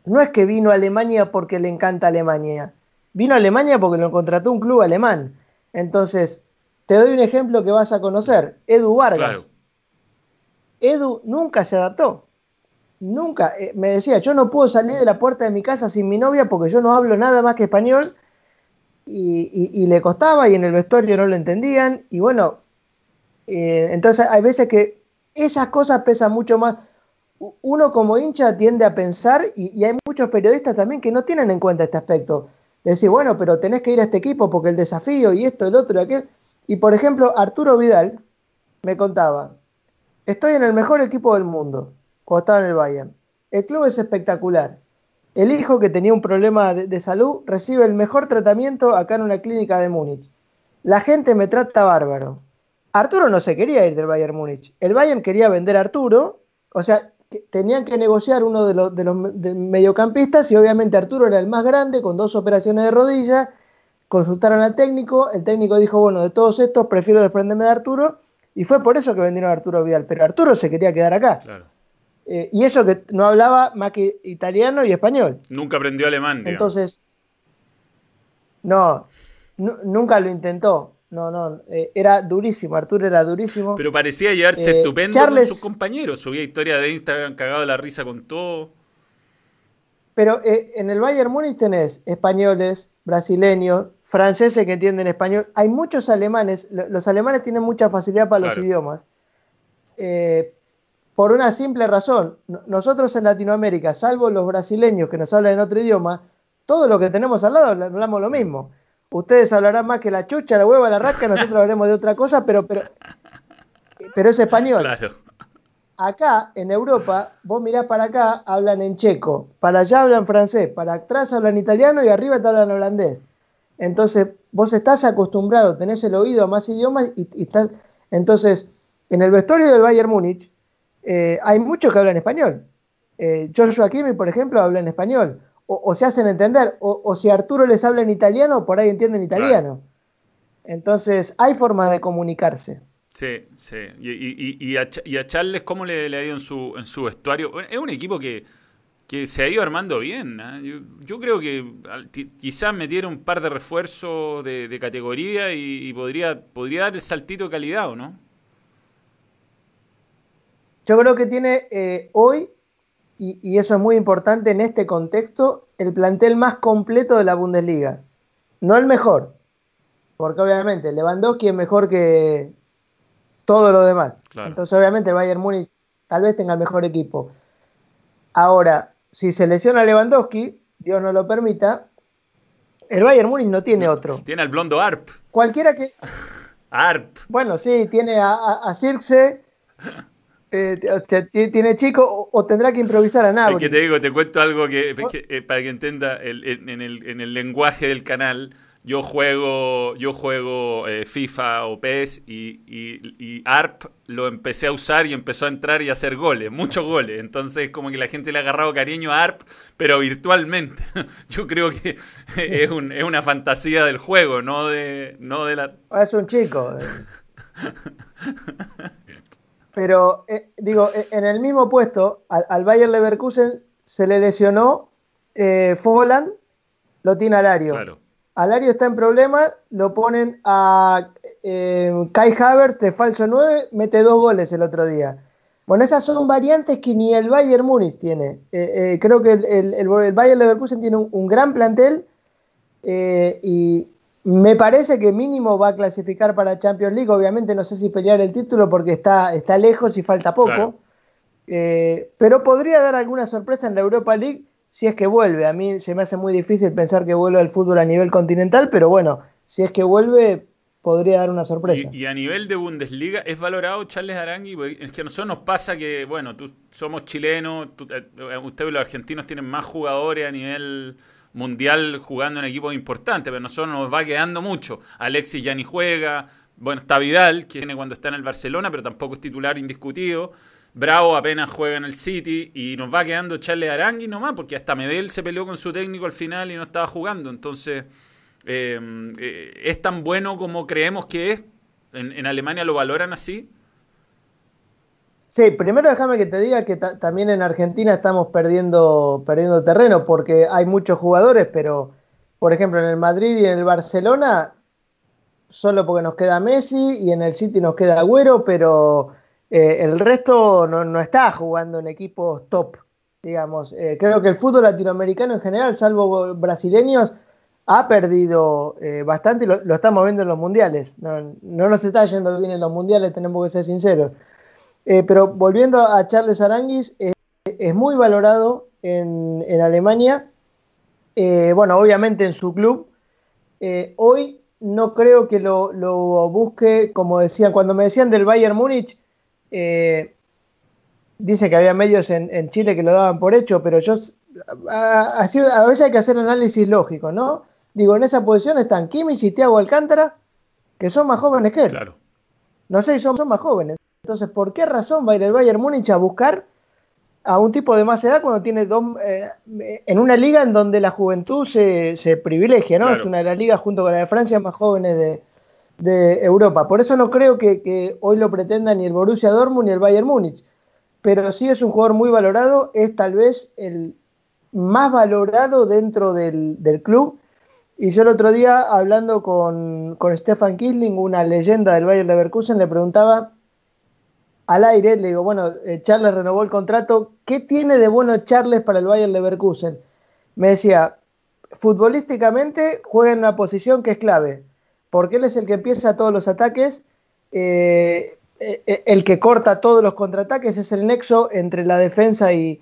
no es que vino a Alemania porque le encanta Alemania, vino a Alemania porque lo contrató un club alemán. Entonces, te doy un ejemplo que vas a conocer, Edu Vargas. Edu nunca se adaptó. Nunca. Eh, me decía, yo no puedo salir de la puerta de mi casa sin mi novia porque yo no hablo nada más que español. Y, le costaba y en el vestuario no lo entendían. Y bueno, eh, entonces hay veces que esas cosas pesan mucho más. Uno como hincha tiende a pensar, y, hay muchos periodistas también que no tienen en cuenta este aspecto. decir, bueno, pero tenés que ir a este equipo porque el desafío y esto, el otro y aquel. Y por ejemplo, Arturo Vidal me contaba, estoy en el mejor equipo del mundo, cuando estaba en el Bayern. El club es espectacular. El hijo que tenía un problema de, de salud recibe el mejor tratamiento acá en una clínica de Múnich. La gente me trata bárbaro. Arturo no se quería ir del Bayern Múnich. El Bayern quería vender a Arturo, o sea, tenían que negociar uno de los, mediocampistas y obviamente Arturo era el más grande con dos operaciones de rodilla. Consultaron al técnico, el técnico dijo, bueno, de todos estos prefiero desprenderme de Arturo y fue por eso que vendieron a Arturo Vidal, pero Arturo se quería quedar acá. Eh, y eso que no hablaba más que italiano y español. Nunca aprendió alemán. Entonces, no, nunca lo intentó. No, no, eh, era durísimo, Arturo era durísimo. Pero parecía llevarse eh, estupendo con sus compañeros. Subía historia de Instagram cagado la risa con todo. Pero en el Bayern Múnich tenés españoles, brasileños, franceses que entienden español. Hay muchos alemanes. Los alemanes tienen mucha facilidad para los idiomas. por una simple razón. Nosotros en Latinoamérica, salvo los brasileños que nos hablan en otro idioma, todo lo que tenemos al lado hablamos lo mismo. Ustedes hablarán más que la chucha, la hueva, la rasca, nosotros hablaremos de otra cosa, pero, pero, pero es español. Acá, en Europa, vos mirás para acá, hablan en checo, para allá hablan francés, para atrás hablan italiano y arriba te hablan holandés. Entonces, vos estás acostumbrado, tenés el oído a más idiomas y, estás... Entonces, en el vestuario del Bayern Múnich eh, hay muchos que hablan español. Eh, Joshua por ejemplo, habla en español o, se hacen entender, o, si Arturo les habla en italiano, por ahí entienden italiano. Entonces, hay formas de comunicarse. Sí, sí. Y, a, Charles, ¿cómo le, ha ido en su, en su vestuario? Es un equipo que, se ha ido armando bien. ¿eh? Yo, creo que quizás metiera un par de refuerzos de, categoría y, podría, podría dar el saltito de calidad, ¿o no? Yo creo que tiene eh, hoy y, eso es muy importante en este contexto, el plantel más completo de la Bundesliga. No el mejor, porque obviamente Lewandowski es mejor que todo lo demás. Entonces obviamente el Bayern Múnich tal vez tenga el mejor equipo. Ahora, si se lesiona Lewandowski, Dios no lo permita, el Bayern Múnich no tiene otro. Tiene al blondo Arp. Cualquiera que... Arp. Bueno, sí, tiene a, a, a Circe, eh, tiene chico o, tendrá que improvisar a Nabri. Es que te digo, te cuento algo que, eh, para que entienda en, el, lenguaje del canal. Yo juego, yo juego eh, FIFA o PES y, ARP lo empecé a usar y empezó a entrar y a hacer goles, muchos goles. Entonces, como que la gente le ha agarrado cariño a ARP, pero virtualmente. Yo creo que es, es una fantasía del juego, no de, no de la. Es un chico. Pero, eh, digo, eh, en el mismo puesto, al, Bayer Leverkusen se le lesionó eh, lo tiene Alario. Alario está en problemas, lo ponen a eh, Kai Havertz de falso 9, mete dos goles el otro día. Bueno, esas son variantes que ni el Bayern Múnich tiene. Eh, eh, creo que el, el, Bayern Leverkusen tiene un, gran plantel y me parece que mínimo va a clasificar para Champions League. Obviamente no sé si pelear el título porque está, está lejos y falta poco. pero podría dar alguna sorpresa en la Europa League si es que vuelve. A mí se me hace muy difícil pensar que vuelva el fútbol a nivel continental, pero bueno, si es que vuelve, podría dar una sorpresa. Y, a nivel de Bundesliga, ¿es valorado Charles Arangui? Es que a nosotros nos pasa que, bueno, tú, somos chilenos, eh, ustedes los argentinos tienen más jugadores a nivel mundial jugando en equipos importantes, pero a nosotros nos va quedando mucho. Alexis ya ni juega, bueno, está Vidal, que viene cuando está en el Barcelona, pero tampoco es titular indiscutido. Bravo apenas juega en el City y nos va quedando Charles Arangui nomás, porque hasta Medel se peleó con su técnico al final y no estaba jugando. Entonces, eh, eh, ¿es tan bueno como creemos que es? ¿En, Alemania lo valoran así? Sí, primero déjame que te diga que también en Argentina estamos perdiendo, perdiendo terreno, porque hay muchos jugadores, pero por ejemplo en el Madrid y en el Barcelona, solo porque nos queda Messi y en el City nos queda Agüero, pero eh, el resto no, está jugando en equipos top, digamos. Eh, creo que el fútbol latinoamericano en general, salvo brasileños, ha perdido eh, bastante y lo, estamos viendo en los mundiales. No, nos está yendo bien en los mundiales, tenemos que ser sinceros. pero volviendo a Charles Aranguis, es muy valorado en, Alemania. bueno, obviamente en su club. hoy no creo que lo, lo, busque, como decían, cuando me decían del Bayern Múnich, eh, dice que había medios en, Chile que lo daban por hecho, pero yo a, a, veces hay que hacer análisis lógico, ¿no? Digo, en esa posición están Kimmich y Thiago Alcántara, que son más jóvenes que él. Claro. No sé, son, son más jóvenes. Entonces, ¿por qué razón va a ir el Bayern Múnich a buscar a un tipo de más edad cuando tiene dos, eh, en una liga en donde la juventud se, privilegia, ¿no? Es una de las ligas junto con la de Francia más jóvenes de, de Europa. Por eso no creo que, hoy lo pretenda ni el Borussia Dortmund ni el Bayern Múnich. Pero sí es un jugador muy valorado, es tal vez el más valorado dentro del, club. Y yo el otro día, hablando con, con Stefan Kisling, una leyenda del Bayern Leverkusen, le preguntaba al aire, le digo, bueno, eh, Charles renovó el contrato, ¿qué tiene de bueno Charles para el Bayern Leverkusen? Me decía, futbolísticamente juega en una posición que es clave, porque él es el que empieza todos los ataques, eh, eh, el que corta todos los contraataques, es el nexo entre la defensa y...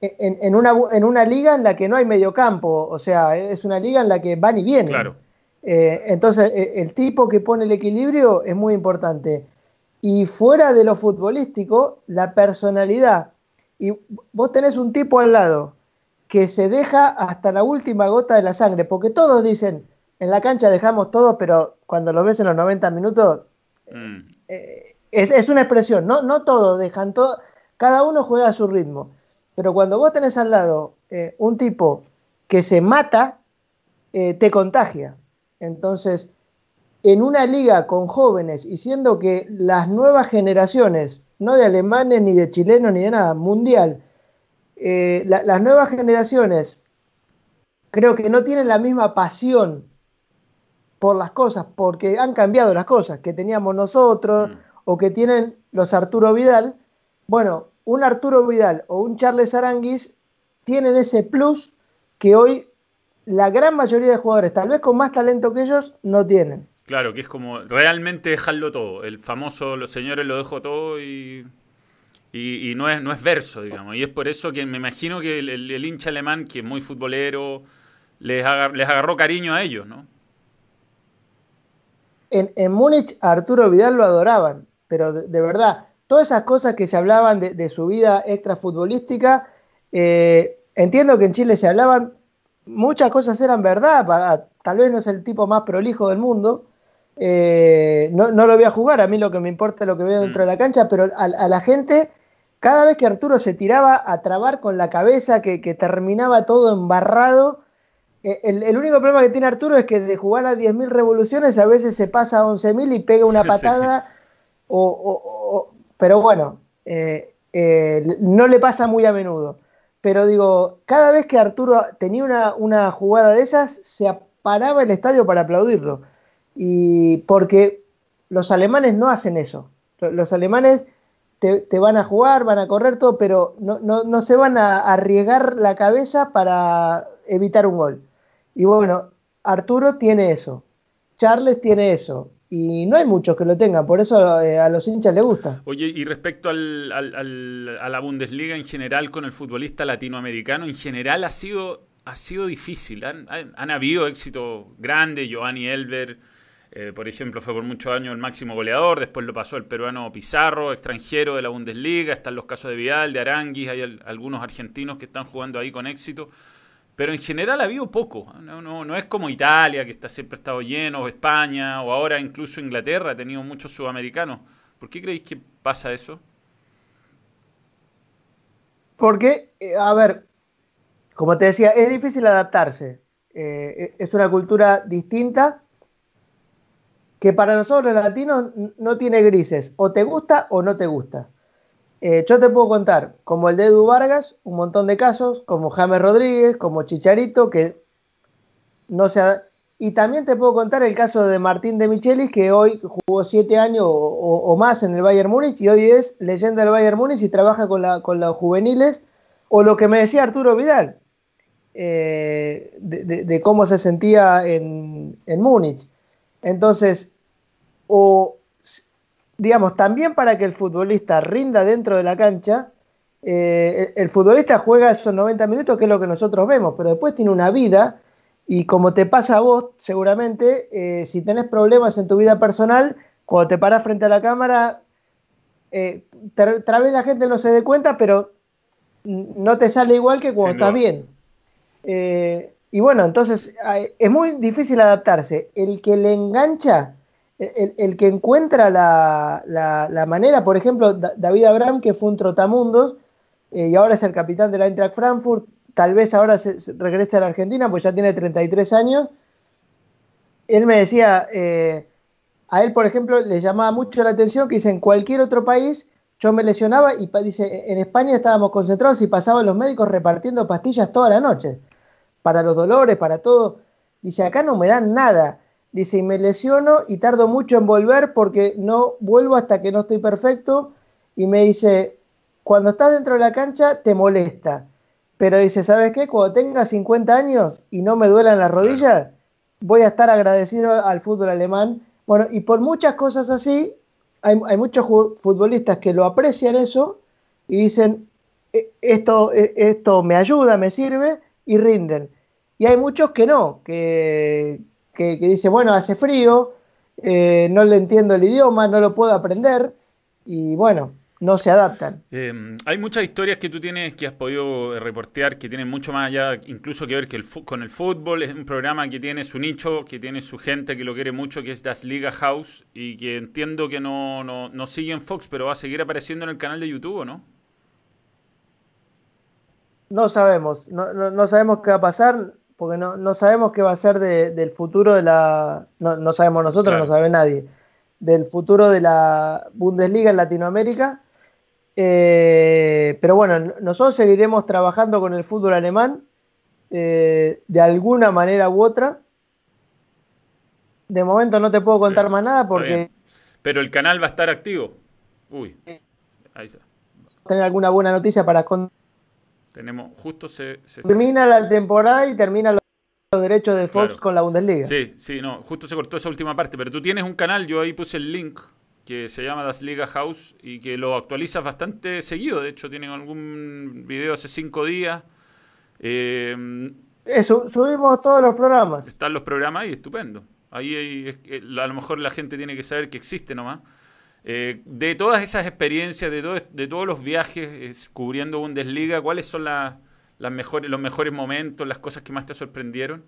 En, una, en una liga en la que no hay mediocampo, o sea, es una liga en la que van y vienen. Claro. Eh, entonces, el tipo que pone el equilibrio es muy importante. Y fuera de lo futbolístico, la personalidad. Y vos tenés un tipo al lado que se deja hasta la última gota de la sangre, porque todos dicen, en la cancha dejamos todo, pero cuando lo ves en los 90 minutos, mm. eh, es, una expresión, no, no todos dejan todo, cada uno juega a su ritmo, pero cuando vos tenés al lado eh, un tipo que se mata, eh, te contagia. Entonces, en una liga con jóvenes y siendo que las nuevas generaciones, no de alemanes ni de chilenos ni de nada, mundial, las nuevas generaciones creo que no tienen la misma pasión por las cosas, porque han cambiado las cosas que teníamos nosotros mm. o que tienen los Arturo Vidal. Bueno, un Arturo Vidal o un Charles Aranguis tienen ese plus que hoy la gran mayoría de jugadores, tal vez con más talento que ellos, no tienen. Claro, que es como realmente dejarlo todo. El famoso, los señores lo dejo todo y, y, no, es, no es verso, digamos. Y es por eso que me imagino que el, hincha alemán, que es muy futbolero, les, les agarró cariño a ellos, ¿no? En, Múnich a Arturo Vidal lo adoraban, pero de, verdad, todas esas cosas que se hablaban de, su vida extrafutbolística, eh, entiendo que en Chile se hablaban, muchas cosas eran verdad, para, tal vez no es el tipo más prolijo del mundo, eh, no, lo voy a jugar, a mí lo que me importa es lo que veo dentro de la cancha, pero a, la gente, cada vez que Arturo se tiraba a trabar con la cabeza, que terminaba todo embarrado, eh, el, único problema que tiene Arturo es que de jugar a 10.000 revoluciones a veces se pasa a 11.000 y pega una patada. pero bueno, eh, eh, no le pasa muy a menudo. Pero digo, cada vez que Arturo tenía una, jugada de esas, se, paraba el estadio para aplaudirlo. Y porque los alemanes no hacen eso. Los alemanes te, van a jugar, van a correr todo, pero no, se van a arriesgar la cabeza para evitar un gol. Y bueno, Arturo tiene eso, Charles tiene eso, y no hay muchos que lo tengan, por eso eh, a los hinchas les gusta. Oye, y respecto al, a la Bundesliga en general con el futbolista latinoamericano, en general ha sido, ha sido difícil, han, habido éxitos grandes, Giovanni Elber, eh, por ejemplo, fue por muchos años el máximo goleador, después lo pasó el peruano Pizarro, extranjero de la Bundesliga, están los casos de Vidal, de Aranguis, hay algunos argentinos que están jugando ahí con éxito, pero en general ha habido poco, no, es como Italia, que está siempre estado lleno, o España, o ahora incluso Inglaterra ha tenido muchos sudamericanos. ¿Por qué creéis que pasa eso? Porque, eh, a ver, como te decía, es difícil adaptarse. Eh, es una cultura distinta que para nosotros los latinos no tiene grises, o te gusta o no te gusta. Eh, yo te puedo contar, como el de Edu Vargas, un montón de casos, como James Rodríguez, como Chicharito, que no se Y también te puedo contar el caso de Martín de Michelis, que hoy jugó siete años o, más en el Bayern Múnich y hoy es leyenda del Bayern Múnich y trabaja con, la, con los juveniles. O lo que me decía Arturo Vidal, eh, de, cómo se sentía en, en Múnich. Entonces, o digamos, también para que el futbolista rinda dentro de la cancha, eh, el, futbolista juega esos 90 minutos, que es lo que nosotros vemos, pero después tiene una vida y como te pasa a vos, seguramente, eh, si tenés problemas en tu vida personal, cuando te paras frente a la cámara, eh, tal vez la gente no se dé cuenta, pero no te sale igual que cuando estás bien. y bueno, entonces es muy difícil adaptarse. El que le engancha el, que encuentra la, manera, por ejemplo, David Abraham, que fue un trotamundos eh, y ahora es el capitán de la Eintracht Frankfurt, tal vez ahora se, regrese a la Argentina, pues ya tiene 33 años. Él me decía, eh, a él, por ejemplo, le llamaba mucho la atención que dice, en cualquier otro país yo me lesionaba y dice, en España estábamos concentrados y pasaban los médicos repartiendo pastillas toda la noche, para los dolores, para todo. Dice, acá no me dan nada. Dice, y me lesiono y tardo mucho en volver porque no vuelvo hasta que no estoy perfecto. Y me dice, cuando estás dentro de la cancha te molesta. Pero dice, ¿sabes qué? Cuando tenga 50 años y no me duelan las rodillas, voy a estar agradecido al fútbol alemán. Bueno, y por muchas cosas así, hay, muchos futbolistas que lo aprecian eso y dicen, e, esto, e, esto me ayuda, me sirve y rinden. Y hay muchos que no, que, que, dice, bueno, hace frío, eh, no le entiendo el idioma, no lo puedo aprender y bueno, no se adaptan. Em, hay muchas historias que tú tienes, que has podido reportear, que tienen mucho más allá, incluso que ver que el, con el fútbol. Es un programa que tiene su nicho, que tiene su gente que lo quiere mucho, que es Das Liga House, y que entiendo que no, no, sigue en Fox, pero va a seguir apareciendo en el canal de YouTube, ¿no? No sabemos, no, no sabemos qué va a pasar porque no, no sabemos qué va a ser del futuro de la. No, sabemos nosotros, no sabe nadie. Del futuro de la Bundesliga en Latinoamérica. Eh, pero bueno, nosotros seguiremos trabajando con el fútbol alemán eh, de alguna manera u otra. De momento no te puedo contar más nada porque. Pero el canal va a estar activo. Uy. Ahí está. Tener alguna buena noticia para contar tenemos, justo se, Termina la temporada y termina los derechos de Fox con la Bundesliga. Sí, sí, no, justo se cortó esa última parte, pero tú tienes un canal, yo ahí puse el link, que se llama Das Liga House y que lo actualizas bastante seguido, de hecho tienen algún video hace cinco días. Eh, Eso, subimos todos los programas. Están los programas ahí, estupendo. Ahí a lo mejor la gente tiene que saber que existe nomás. Eh, de todas esas experiencias, de, todos los viajes cubriendo Bundesliga, ¿cuáles son los mejores momentos, las cosas que más te sorprendieron?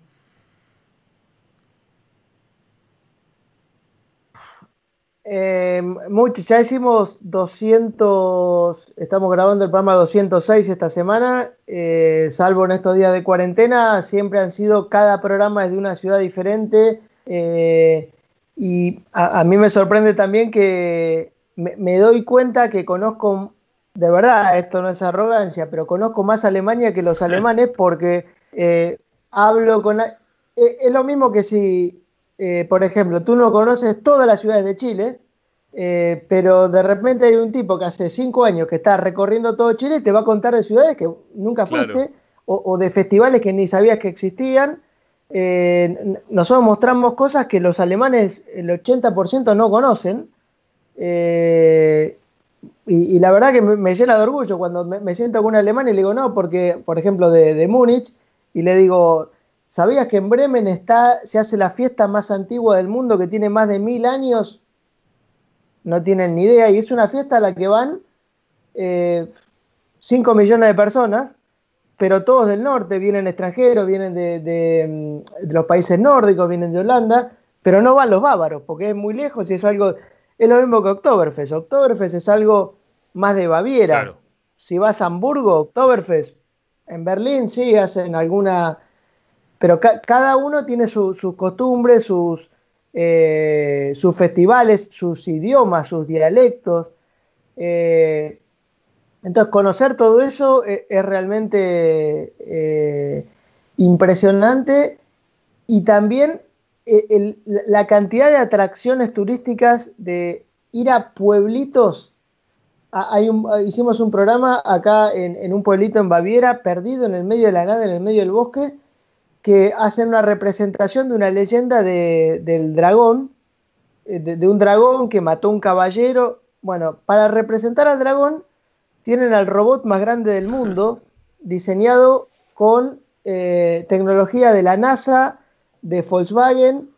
Eh, ya hicimos 200, estamos grabando el programa 206 esta semana, eh, salvo en estos días de cuarentena, siempre han sido, cada programa es de una ciudad diferente. Y a, mí me sorprende también que me, doy cuenta que conozco, de verdad, esto no es arrogancia, pero conozco más Alemania que los alemanes porque eh, hablo con... eh, es lo mismo que si, eh, por ejemplo, tú no conoces todas las ciudades de Chile, eh, pero de repente hay un tipo que hace cinco años que está recorriendo todo Chile y te va a contar de ciudades que nunca fuiste o, de festivales que ni sabías que existían. Nosotros mostramos cosas que los alemanes, el 80% no conocen. Y, la verdad que me, llena de orgullo cuando me, siento con un alemán y le digo, no, porque, por ejemplo, de, Múnich, y le digo, ¿Sabías que en Bremen está, se hace la fiesta más antigua del mundo que tiene más de mil años? No tienen ni idea. Y es una fiesta a la que van 5 eh, millones de personas, pero todos del norte, vienen extranjeros, vienen de, los países nórdicos, vienen de Holanda, pero no van los bávaros, porque es muy lejos y es algo, es lo mismo que Oktoberfest. Oktoberfest es algo más de Baviera. Si vas a Hamburgo, Oktoberfest, en Berlín sí hacen alguna pero cada uno tiene sus costumbres, sus, eh, sus festivales, sus idiomas, sus dialectos. Eh, entonces, conocer todo eso e, es, realmente eh, impresionante y también la cantidad de atracciones turísticas de ir a pueblitos. Hay hicimos un programa acá en, un pueblito en Baviera, perdido en el medio de la nada, en el medio del bosque, que hacen una representación de una leyenda del dragón, eh, de, un dragón que mató a un caballero. Bueno, para representar al dragón tienen al robot más grande del mundo, diseñado con eh, tecnología de la NASA, de Volkswagen.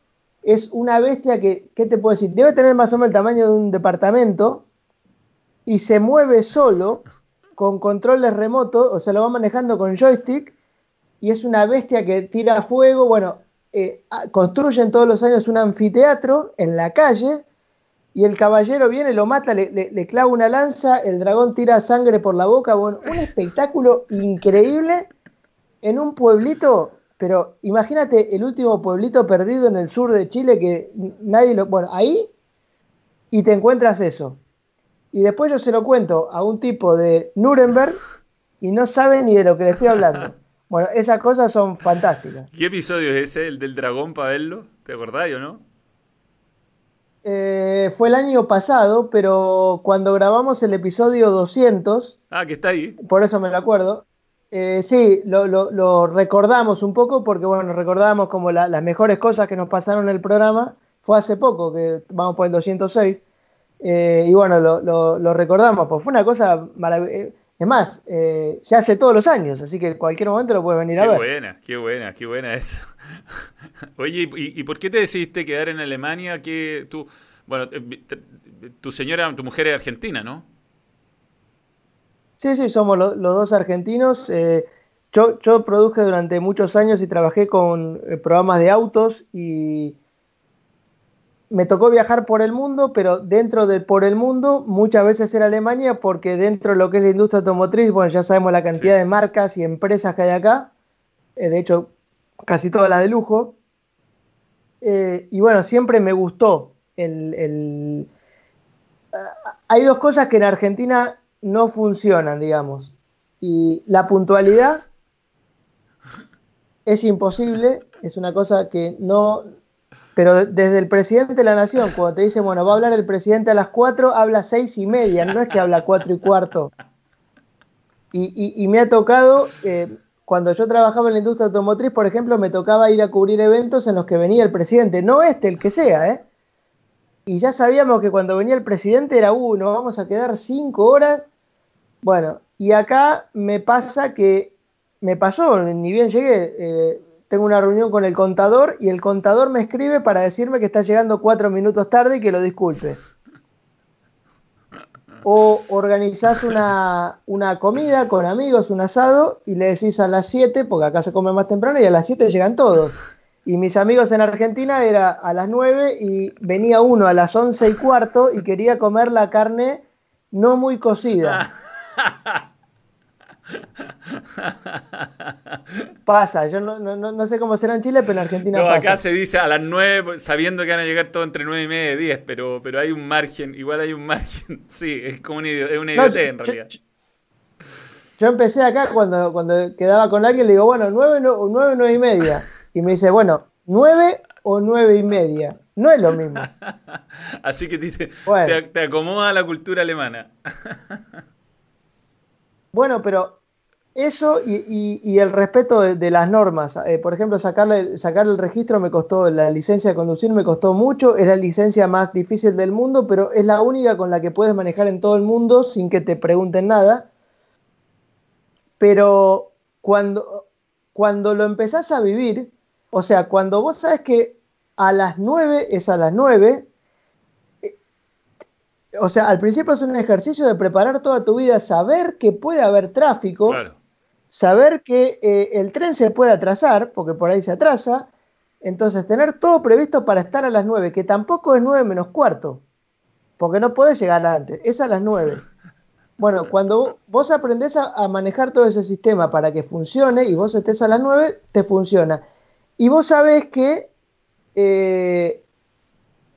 Es una bestia que, ¿qué te puedo decir? Debe tener más o menos el tamaño de un departamento y se mueve solo con controles remotos, o sea, lo va manejando con joystick y es una bestia que tira fuego. Bueno, eh, construyen todos los años un anfiteatro en la calle y el caballero viene, lo mata, le, clava una lanza, el dragón tira sangre por la boca. Bueno, un espectáculo increíble en un pueblito, pero imagínate el último pueblito perdido en el sur de Chile que nadie lo... Bueno, ahí y te encuentras eso. Y después yo se lo cuento a un tipo de Nuremberg y no sabe ni de lo que le estoy hablando. Bueno, esas cosas son fantásticas. ¿Qué episodio es ese, el del dragón, para verlo? ¿Te acordás o no? Eh, fue el año pasado, pero cuando grabamos el episodio 200. Ah, que está ahí. Por eso me lo acuerdo. Eh, sí, lo, recordamos un poco porque, bueno, recordamos como las mejores cosas que nos pasaron en el programa. Fue hace poco, que vamos por el 206. Eh, y bueno, lo, recordamos, pues fue una cosa maravillosa. Es más, eh, se hace todos los años, así que en cualquier momento lo puedes venir a ver. Qué buena, qué buena, qué buena eso. Oye, ¿y, por qué te decidiste quedar en Alemania? Que tú, bueno, eh, tu señora, tu mujer es argentina, ¿no? Sí, sí, somos los dos argentinos. Eh, yo, yo produje durante muchos años y trabajé con programas de autos y me tocó viajar por el mundo, pero dentro de por el mundo muchas veces era Alemania porque dentro de lo que es la industria automotriz, bueno, ya sabemos la cantidad de marcas y empresas que hay acá, eh, de hecho casi todas las de lujo. Eh, y bueno, siempre me gustó el, ah, hay dos cosas que en Argentina no funcionan, digamos. Y la puntualidad es imposible, es una cosa que no, pero desde el presidente de la nación, cuando te dice, bueno, va a hablar el presidente a las 4, habla seis y media, no es que habla cuatro y cuarto. Y, me ha tocado, eh, cuando yo trabajaba en la industria automotriz, por ejemplo, me tocaba ir a cubrir eventos en los que venía el presidente, no este, el que sea, ¿eh? Y ya sabíamos que cuando venía el presidente era uno, vamos a quedar cinco horas. Bueno, y acá me pasa que, me pasó, ni bien llegué, eh, tengo una reunión con el contador y el contador me escribe para decirme que está llegando cuatro minutos tarde y que lo disculpe. O organizás una, comida con amigos, un asado, y le decís a las 7, porque acá se come más temprano, y a las 7 llegan todos. Y mis amigos en Argentina era a las 9 y venía uno a las 11 y cuarto y quería comer la carne no muy cocida. Pasa, yo no, sé cómo será en Chile, pero en Argentina no, Acá se dice a las 9, sabiendo que van a llegar todo entre 9 y media y 10, pero, pero hay un margen, igual hay un margen. Sí, es como un es una idiotez en realidad. Yo, empecé acá cuando, cuando quedaba con alguien, le digo, bueno, 9, 9, 9 y media. Y me dice, bueno, 9 o 9 y media. No es lo mismo. Así que te, te, acomoda la cultura alemana. bueno, pero eso y, el respeto de, las normas. Eh, por ejemplo, sacar el registro me costó, la licencia de conducir me costó mucho. Es la licencia más difícil del mundo, pero es la única con la que puedes manejar en todo el mundo sin que te pregunten nada. Pero cuando, cuando lo empezás a vivir, o sea, cuando vos sabes que a las 9 es a las 9, eh, o sea, al principio es un ejercicio de preparar toda tu vida, saber que puede haber tráfico, saber que eh, el tren se puede atrasar, porque por ahí se atrasa, entonces tener todo previsto para estar a las 9, que tampoco es 9 menos cuarto, porque no puedes llegar antes, es a las 9. Bueno, cuando vos aprendés a, manejar todo ese sistema para que funcione y vos estés a las 9, te funciona. Y vos sabés que, eh,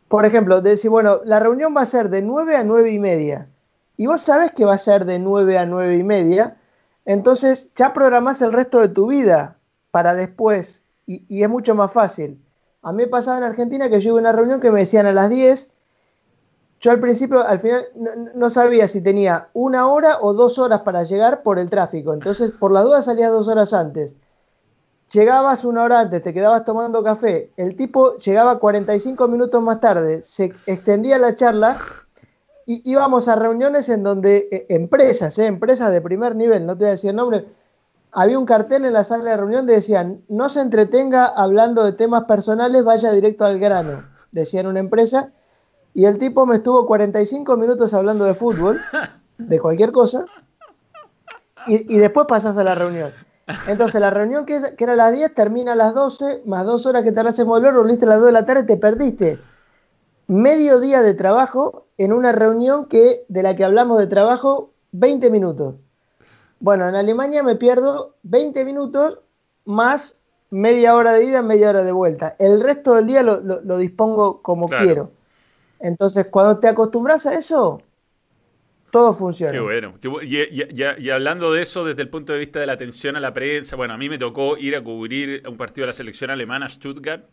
por ejemplo, decir, bueno, la reunión va a ser de 9 a 9 y media. Y vos sabés que va a ser de 9 a 9 y media. Entonces ya programás el resto de tu vida para después. Y, es mucho más fácil. A mí me pasaba en Argentina que yo iba a una reunión que me decían a las 10 yo al principio, al final, no, sabía si tenía una hora o dos horas para llegar por el tráfico. Entonces, por la duda salías dos horas antes. Llegabas una hora antes, te quedabas tomando café. El tipo llegaba 45 minutos más tarde, se extendía la charla y íbamos a reuniones en donde eh, empresas, eh, empresas de primer nivel, no te voy a decir el nombre, había un cartel en la sala de reunión que decían, no se entretenga hablando de temas personales, vaya directo al grano, decían una empresa y el tipo me estuvo 45 minutos hablando de fútbol, de cualquier cosa, y, después pasas a la reunión. Entonces la reunión que, era a las 10 termina a las 12, más dos horas que tardas en volver, volviste a las 2 de la tarde, te perdiste medio día de trabajo en una reunión que, de la que hablamos de trabajo 20 minutos. Bueno, en Alemania me pierdo 20 minutos más media hora de ida, media hora de vuelta. El resto del día lo, dispongo como quiero. Entonces, cuando te acostumbras a eso, todo funciona. Qué bueno. Y, hablando de eso desde el punto de vista de la atención a la prensa, bueno, a mí me tocó ir a cubrir un partido de la selección alemana, Stuttgart,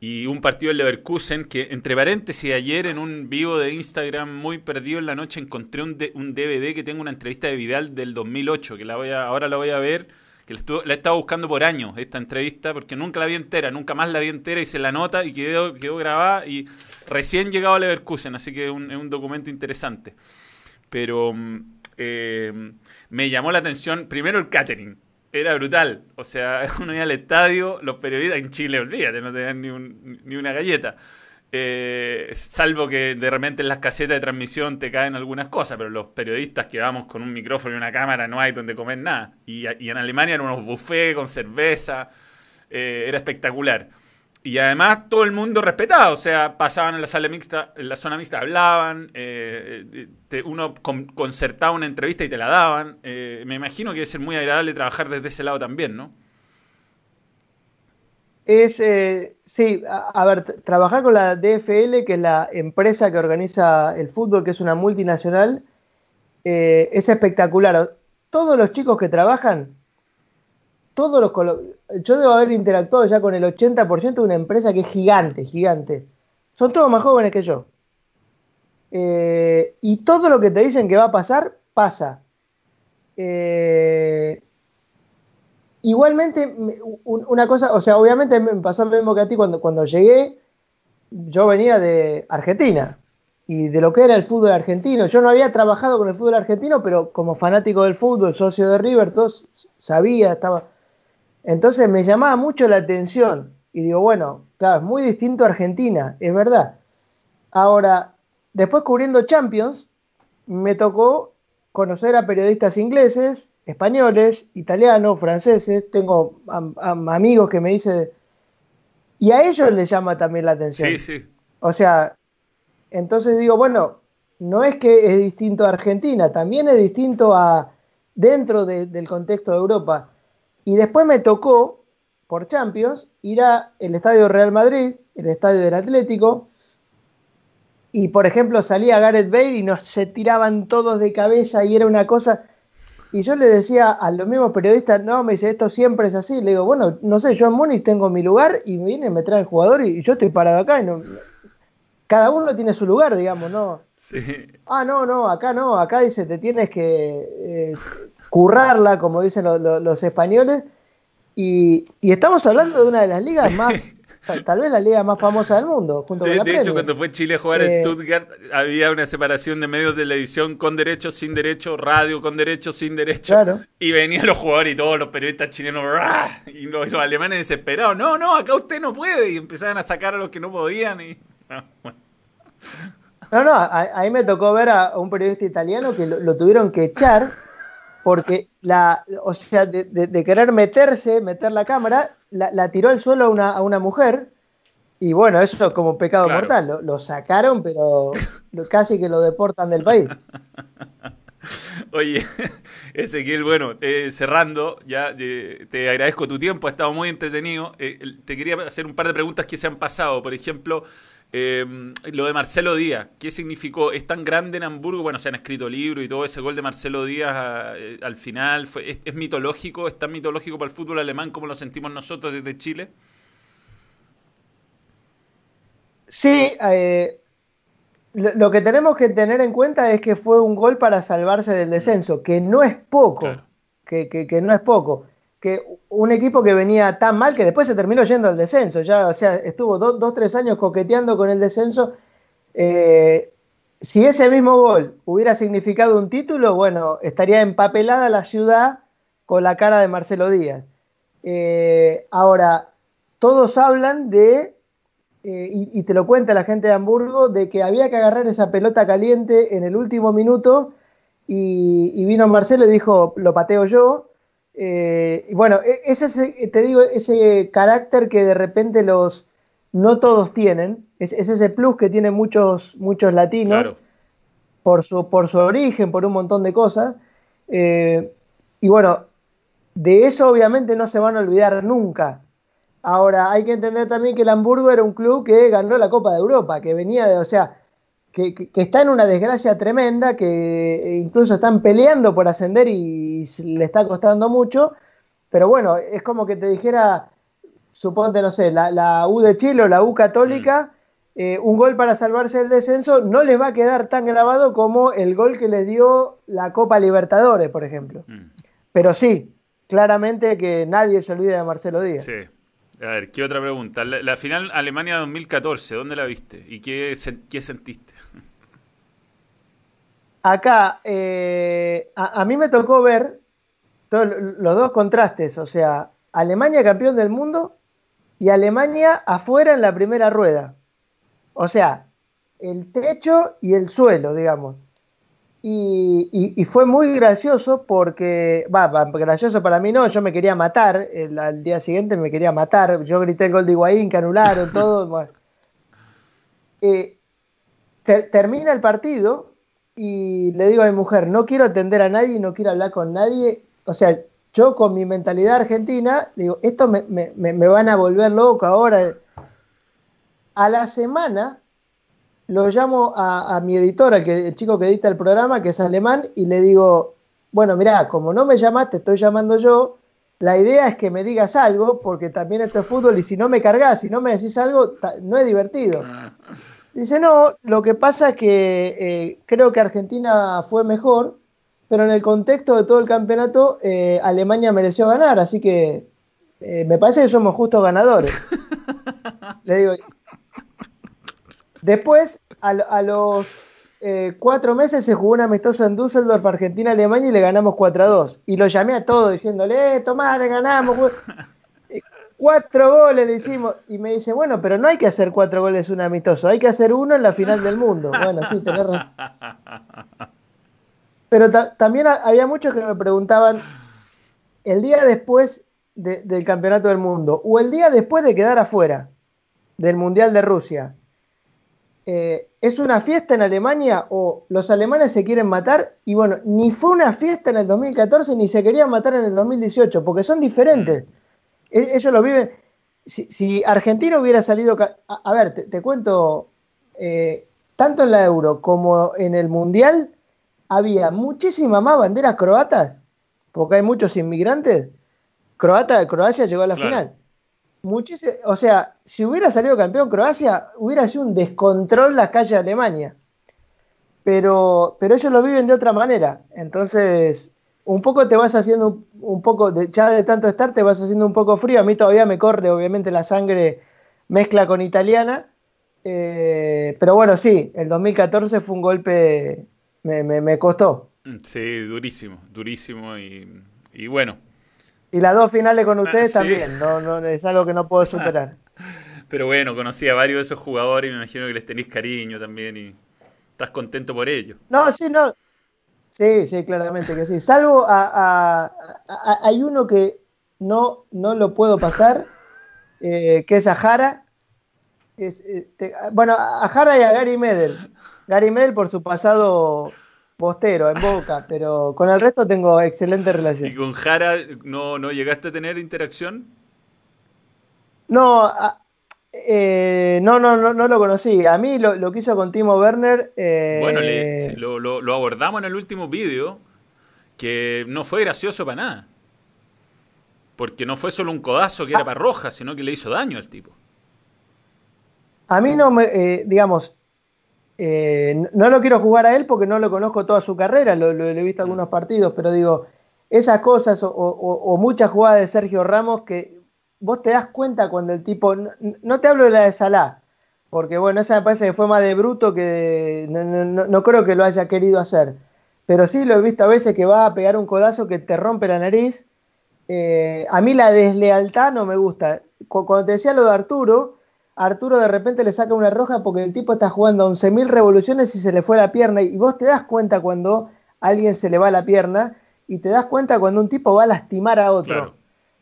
y un partido en Leverkusen, que entre paréntesis, ayer en un vivo de Instagram muy perdido en la noche encontré un, un DVD que tengo una entrevista de Vidal del 2008, que la voy a, ahora la voy a ver que la, he estado buscando por años esta entrevista, porque nunca la vi entera, nunca más la vi entera, hice la nota y quedó, quedó grabada y recién llegado a Leverkusen, así que es un, un documento interesante. Pero mm, eh, me llamó la atención primero el catering. Era brutal. O sea, uno iba al estadio, los periodistas en Chile, olvídate, no tenían ni, ni una galleta. Eh, salvo que de repente en las casetas de transmisión te caen algunas cosas, pero los periodistas que vamos con un micrófono y una cámara no hay donde comer nada. Y, en Alemania eran unos buffets con cerveza, eh, era espectacular. Y además todo el mundo respetaba, o sea, pasaban en la sala mixta, en la zona mixta, hablaban, eh, uno concertaba una entrevista y te la daban. me imagino que debe ser muy agradable trabajar desde ese lado también, ¿no? Es, eh, sí, a, ver, trabajar con la DFL, que es la empresa que organiza el fútbol, que es una multinacional, eh, es espectacular. Todos los chicos que trabajan, todos los yo debo haber interactuado ya con el 80% de una empresa que es gigante, gigante. Son todos más jóvenes que yo. Eh, y todo lo que te dicen que va a pasar, pasa. Eh, Igualmente, una cosa, o sea, obviamente me pasó lo mismo que a ti cuando, cuando llegué, yo venía de Argentina y de lo que era el fútbol argentino. Yo no había trabajado con el fútbol argentino, pero como fanático del fútbol, socio de River, sabía, estaba... Entonces me llamaba mucho la atención y digo, bueno, claro, es muy distinto a Argentina, es verdad. Ahora, después cubriendo Champions, me tocó conocer a periodistas ingleses, españoles, italianos, franceses, tengo amigos que me dicen, y a ellos les llama también la atención. Sí, sí. O sea, entonces digo, bueno, no es que es distinto a Argentina, también es distinto a dentro del contexto de Europa. Y después me tocó, por Champions, ir al Estadio Real Madrid, el Estadio del Atlético, y por ejemplo salía Gareth Bale y nos se tiraban todos de cabeza y era una cosa Y yo le decía a los mismos periodistas, no, me dice, esto siempre es así. Le digo, bueno, no sé, yo en Múnich tengo mi lugar y viene, me trae el jugador y, yo estoy parado acá. Y no, cada uno tiene su lugar, digamos, ¿no? Sí. Ah, no, no, acá no, acá dice, te tienes que eh, currarla, como dicen los españoles. Y, y, estamos hablando de una de las ligas más Tal, vez la liga más famosa del mundo, junto de, con De hecho, cuando fue Chile a jugar en eh, Stuttgart, había una separación de medios de la edición con derechos, sin derechos, radio con derechos, sin derechos. Y venían los jugadores y todos los periodistas chilenos, y los, alemanes desesperados, no, no, acá usted no puede. Y empezaban a sacar a los que no podían. Y, no, no, ahí me tocó ver a un periodista italiano que lo tuvieron que echar porque la, o sea, de, querer meterse, meter la cámara, la, tiró al suelo a una, a una, mujer. Y bueno, eso es como pecado mortal. Lo, sacaron, pero casi que lo deportan del país. Oye, Ezequiel, bueno, eh, cerrando, ya eh, te agradezco tu tiempo, ha estado muy entretenido. Eh, te quería hacer un par de preguntas que se han pasado. Por ejemplo, Em, lo de Marcelo Díaz, ¿qué significó? ¿Es tan grande en Hamburgo? Bueno, se han escrito libros y todo ese gol de Marcelo Díaz eh, al final. Fue, es, mitológico? ¿Es tan mitológico para el fútbol alemán como lo sentimos nosotros desde Chile? Sí, eh, lo, que tenemos que tener en cuenta es que fue un gol para salvarse del descenso, que no es poco, que, que no es poco que un equipo que venía tan mal que después se terminó yendo al descenso. Ya, o sea, estuvo dos, dos tres años coqueteando con el descenso. Eh, si ese mismo gol hubiera significado un título, bueno, estaría empapelada la ciudad con la cara de Marcelo Díaz. Eh, ahora, todos hablan de, eh, y, te lo cuenta la gente de Hamburgo, de que había que agarrar esa pelota caliente en el último minuto y, y vino Marcelo y dijo, lo pateo yo. Eh, y bueno, e, ese, te digo, ese carácter que de repente los no todos tienen, es, ese plus que tienen muchos, muchos latinos por, su, por su origen, por un montón de cosas. Eh, y bueno, de eso obviamente no se van a olvidar nunca. Ahora, hay que entender también que el Hamburgo era un club que ganó la Copa de Europa, que venía de, o sea, que, está en una desgracia tremenda, que incluso están peleando por ascender y, le está costando mucho. Pero bueno, es como que te dijera, suponte, no sé, la, U de Chile o la U Católica, mm. eh, un gol para salvarse del descenso no les va a quedar tan grabado como el gol que les dio la Copa Libertadores, por ejemplo. Mm. Pero sí, claramente que nadie se olvida de Marcelo Díaz. Sí. A ver, ¿qué otra pregunta? La, final Alemania 2014, ¿dónde la viste? ¿Y qué, qué sentiste? Acá, eh, a, mí me tocó ver los dos contrastes, o sea, Alemania campeón del mundo y Alemania afuera en la primera rueda. O sea, el techo y el suelo, digamos. Y, fue muy gracioso porque, va, gracioso para mí no, yo me quería matar, al día siguiente me quería matar, yo grité el gol de Higuaín, que anularon, todo. Eh, termina el partido y le digo a mi mujer, no quiero atender a nadie, no quiero hablar con nadie. O sea, yo con mi mentalidad argentina, digo, esto me, van a volver loco ahora. A la semana lo llamo a, mi editor, al que, el chico que edita el programa, que es alemán, y le digo, bueno, mira, como no me llamaste, estoy llamando yo, la idea es que me digas algo, porque también esto es fútbol, y si no me cargas, si no me decís algo, no es divertido. Dice, no, lo que pasa es que eh, creo que Argentina fue mejor, pero en el contexto de todo el campeonato, eh, Alemania mereció ganar, así que eh, me parece que somos justos ganadores. Le digo. Después, a, los cuatro meses se jugó un amistoso en Düsseldorf, Argentina-Alemania, y le ganamos 4 a 2. Y lo llamé a todos diciéndole, tomá, le ganamos. Cuatro goles le hicimos. Y me dice, bueno, pero no hay que hacer cuatro goles un amistoso, hay que hacer uno en la final del mundo. Bueno, sí, tenés razón. Pero también había muchos que me preguntaban, el día después del campeonato del mundo, o el día después de quedar afuera del Mundial de Rusia, eh, ¿es una fiesta en Alemania o los alemanes se quieren matar? Y bueno, ni fue una fiesta en el 2014 ni se querían matar en el 2018, porque son diferentes. Mm. E-, ellos lo viven. Si, Argentina hubiera salido. A, ver, te, cuento. Eh, tanto en la Euro como en el Mundial había muchísimas más banderas croatas porque hay muchos inmigrantes, Croata, Croacia llegó a la final. o sea, si hubiera salido campeón Croacia, hubiera sido un descontrol en la calle de Alemania. Pero, pero ellos lo viven de otra manera. Entonces, un poco te vas haciendo un, poco, de, ya de tanto estar, te vas haciendo un poco frío. A mí todavía me corre, obviamente, la sangre mezcla con italiana. Eh, pero bueno, sí, el 2014 fue un golpe, me, me, costó. Sí, durísimo, durísimo y, bueno. Y las dos finales con ustedes ah, también, no, no, es algo que no puedo superar. Pero bueno, conocí a varios de esos jugadores y me imagino que les tenéis cariño también y estás contento por ello. No, sí, no. Sí, sí, claramente que sí. Salvo a, hay uno que no, no lo puedo pasar, eh, que es a Jara, eh, bueno, a Jara y a Gary Medel. Gary Medel por su pasado postero en Boca, pero con el resto tengo excelente relación. ¿Y con Jara no, no llegaste a tener interacción? No, eh, no, no, no, no, lo conocí. A mí lo, que hizo con Timo Werner. Eh, bueno, lo, lo, abordamos en el último vídeo, que no fue gracioso para nada. Porque no fue solo un codazo que era ah. para Roja, sino que le hizo daño al tipo. A mí no me, eh, digamos, eh, no lo quiero jugar a él porque no lo conozco toda su carrera, lo, he visto algunos partidos, pero digo, esas cosas o, muchas jugadas de Sergio Ramos que vos te das cuenta cuando el tipo, no, te hablo de la de Salah, porque bueno, esa me parece que fue más de bruto que no, creo que lo haya querido hacer, pero sí lo he visto a veces que va a pegar un codazo que te rompe la nariz. Eh, a mí la deslealtad no me gusta. Cuando te decía lo de Arturo, Arturo de repente le saca una roja porque el tipo está jugando 11.000 revoluciones y se le fue la pierna. Y vos te das cuenta cuando alguien se le va la pierna y te das cuenta cuando un tipo va a lastimar a otro.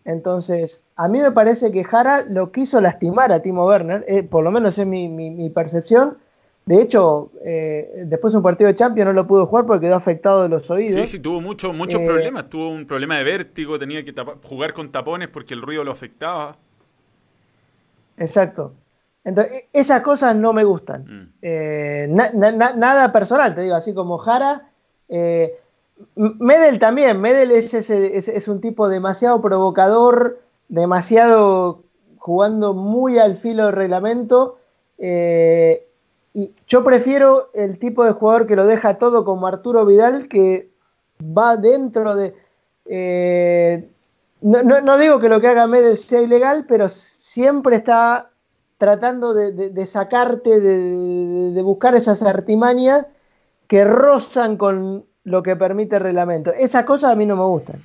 Entonces, a mí me parece que Jara lo quiso lastimar a Timo Werner, eh, por lo menos es mi, percepción. De hecho, eh, después de un partido de Champions no lo pudo jugar porque quedó afectado de los oídos. Sí, sí, tuvo muchos muchos eh, problemas. Tuvo un problema de vértigo, tenía que jugar con tapones porque el ruido lo afectaba. Exacto. Entonces, esas cosas no me gustan. Mm. Eh, nada personal, te digo, así como Jara. Eh, Medel también, Medel es, es, un tipo demasiado provocador, demasiado jugando muy al filo del reglamento. Eh, y yo prefiero el tipo de jugador que lo deja todo como Arturo Vidal, que va dentro de... no, digo que lo que haga Medel sea ilegal, pero siempre está tratando de, sacarte, de, buscar esas artimañas que rozan con lo que permite el reglamento. Esas cosas a mí no me gustan.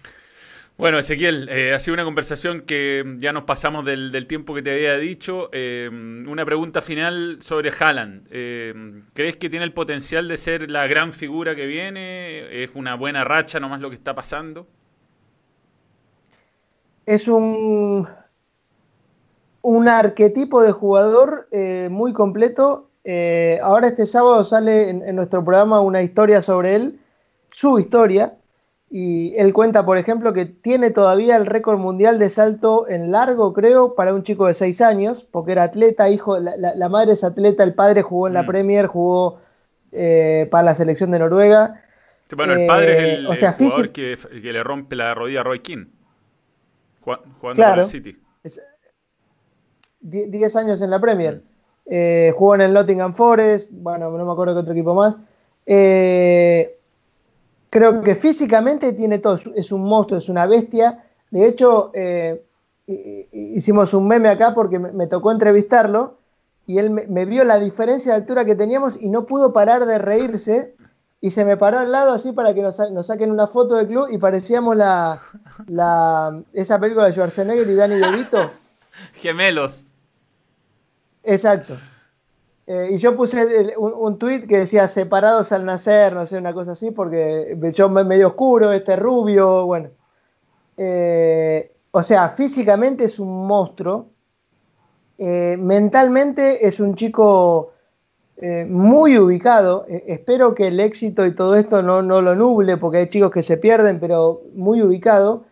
Bueno, Ezequiel, eh, ha sido una conversación que ya nos pasamos del, tiempo que te había dicho. Eh, una pregunta final sobre Haaland. Eh, ¿Crees que tiene el potencial de ser la gran figura que viene? ¿Es una buena racha nomás lo que está pasando? Es un un arquetipo de jugador muy completo. Ahora este sábado sale en, nuestro programa una historia sobre él, su historia, y él cuenta, por ejemplo, que tiene todavía el récord mundial de salto en largo, creo, para un chico de 6 años, porque era atleta, hijo, la, madre es atleta, el padre jugó en la mm. Premier, jugó eh, para la selección de Noruega. bueno, el padre es el, jugador que, le rompe la rodilla a Roy King, jugando claro, el City. 10 años en la Premier. Eh, jugó en el Nottingham Forest, bueno, no me acuerdo qué otro equipo más. Eh, creo que físicamente tiene todo, es un monstruo, es una bestia. De hecho, eh, hicimos un meme acá porque me, tocó entrevistarlo y él me, vio la diferencia de altura que teníamos y no pudo parar de reírse y se me paró al lado así para que nos, saquen una foto del club y parecíamos la, esa película de Schwarzenegger y Danny DeVito. Gemelos. Exacto. Eh, y yo puse un, un tuit que decía separados al nacer, no sé, una cosa así, porque yo medio oscuro, este rubio, bueno. Eh, o sea, físicamente es un monstruo. Eh, mentalmente es un chico muy ubicado. espero que el éxito y todo esto no, no lo nuble, porque hay chicos que se pierden, pero muy ubicado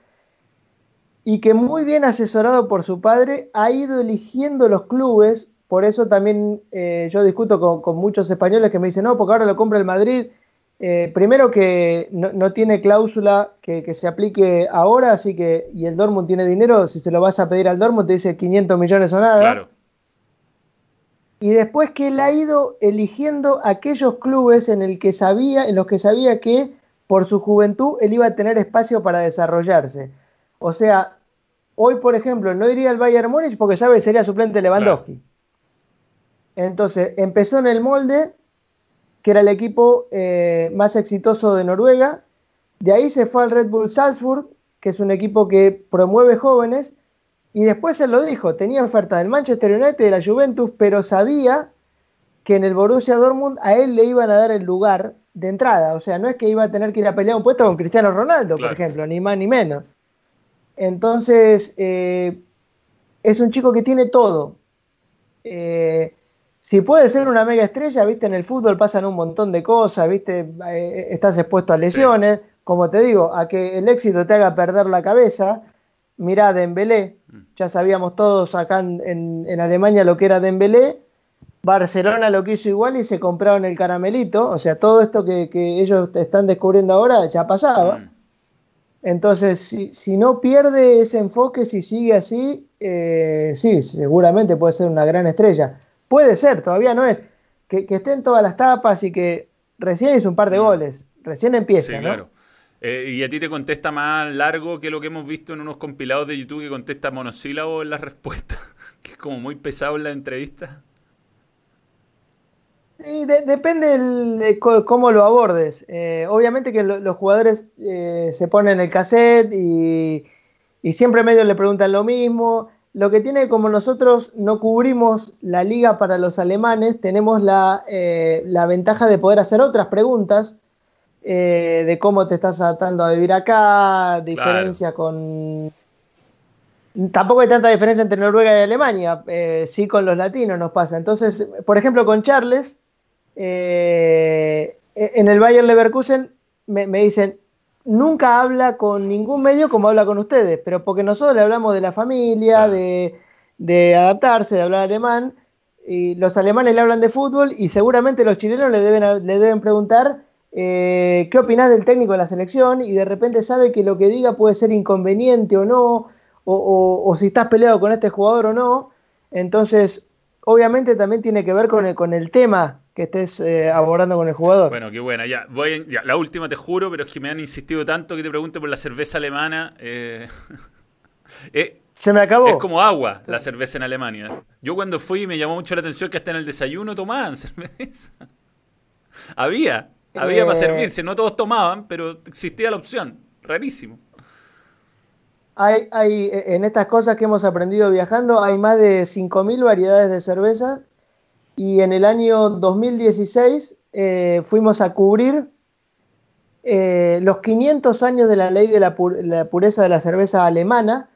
y que muy bien asesorado por su padre ha ido eligiendo los clubes por eso también eh, yo discuto con, muchos españoles que me dicen, no, porque ahora lo compra el Madrid. eh, primero que no, tiene cláusula que, se aplique ahora, así que, y el Dortmund tiene dinero, si se lo vas a pedir al Dortmund te dice 500 millones o nada. Claro. Y después que él ha ido eligiendo aquellos clubes en, el que sabía, en los que sabía que por su juventud él iba a tener espacio para desarrollarse. O sea, hoy por ejemplo no iría al Bayern Múnich porque sabe que sería suplente Lewandowski. Entonces empezó en el molde que era el equipo eh, más exitoso de Noruega. De ahí se fue al Red Bull Salzburg, que es un equipo que promueve jóvenes. Y después él lo dijo, tenía oferta del Manchester United, de la Juventus, pero sabía que en el Borussia Dortmund a él le iban a dar el lugar de entrada. O sea, no es que iba a tener que ir a pelear un puesto con Cristiano Ronaldo, por ejemplo, ni más ni menos. Entonces, eh, es un chico que tiene todo. Eh, si puede ser una mega estrella, viste, en el fútbol pasan un montón de cosas, viste, eh, estás expuesto a lesiones, como te digo, a que el éxito te haga perder la cabeza. Mirá Dembélé, mm. ya sabíamos todos acá en, Alemania lo que era Dembélé, Barcelona lo que hizo igual y se compraron el caramelito, o sea, todo esto que, ellos están descubriendo ahora ya pasaba. Mm. Entonces, si, no pierde ese enfoque, si sigue así, eh, sí, seguramente puede ser una gran estrella. Puede ser, todavía no es. Que, que estén todas las tapas y que recién hizo un par de mm. goles. Recién empieza. Sí, claro. Eh, y a ti te contesta más largo que lo que hemos visto en unos compilados de YouTube que contesta monosílabo en la respuesta, que es como muy pesado en la entrevista. Sí, depende de cómo lo abordes. Eh, obviamente que los jugadores eh, se ponen el cassette y, y, siempre medio le preguntan lo mismo. Lo que tiene como nosotros no cubrimos la liga para los alemanes, tenemos la, eh, ventaja de poder hacer otras preguntas eh, de cómo te estás adaptando a vivir acá, diferencia con... Tampoco hay tanta diferencia entre Noruega y Alemania, eh, sí con los latinos nos pasa. Entonces, por ejemplo, con Charles, en el Bayern Leverkusen me, me dicen, nunca habla con ningún medio como habla con ustedes, pero porque nosotros le hablamos de la familia, de, adaptarse, de hablar alemán, y los alemanes le hablan de fútbol y seguramente los chilenos le deben, le deben preguntar eh, qué opinás del técnico de la selección y de repente sabe que lo que diga puede ser inconveniente o no, o, si estás peleado con este jugador o no. Entonces, obviamente también tiene que ver con el, con el tema que estés eh, abordando con el jugador. Bueno, qué buena. Ya, voy, ya, la última te juro, pero es que me han insistido tanto que te pregunte por la cerveza alemana. Eh, eh, Se me acabó. Es como agua la cerveza en Alemania. Yo cuando fui me llamó mucho la atención que hasta en el desayuno tomaban cerveza. había, había para servirse. No todos tomaban, pero existía la opción. Rarísimo. Hay, hay, en estas cosas que hemos aprendido viajando, hay más de 5.000 variedades de cerveza y en el año 2016 eh, fuimos a cubrir eh, los 500 años de la ley de la, pureza de la cerveza alemana,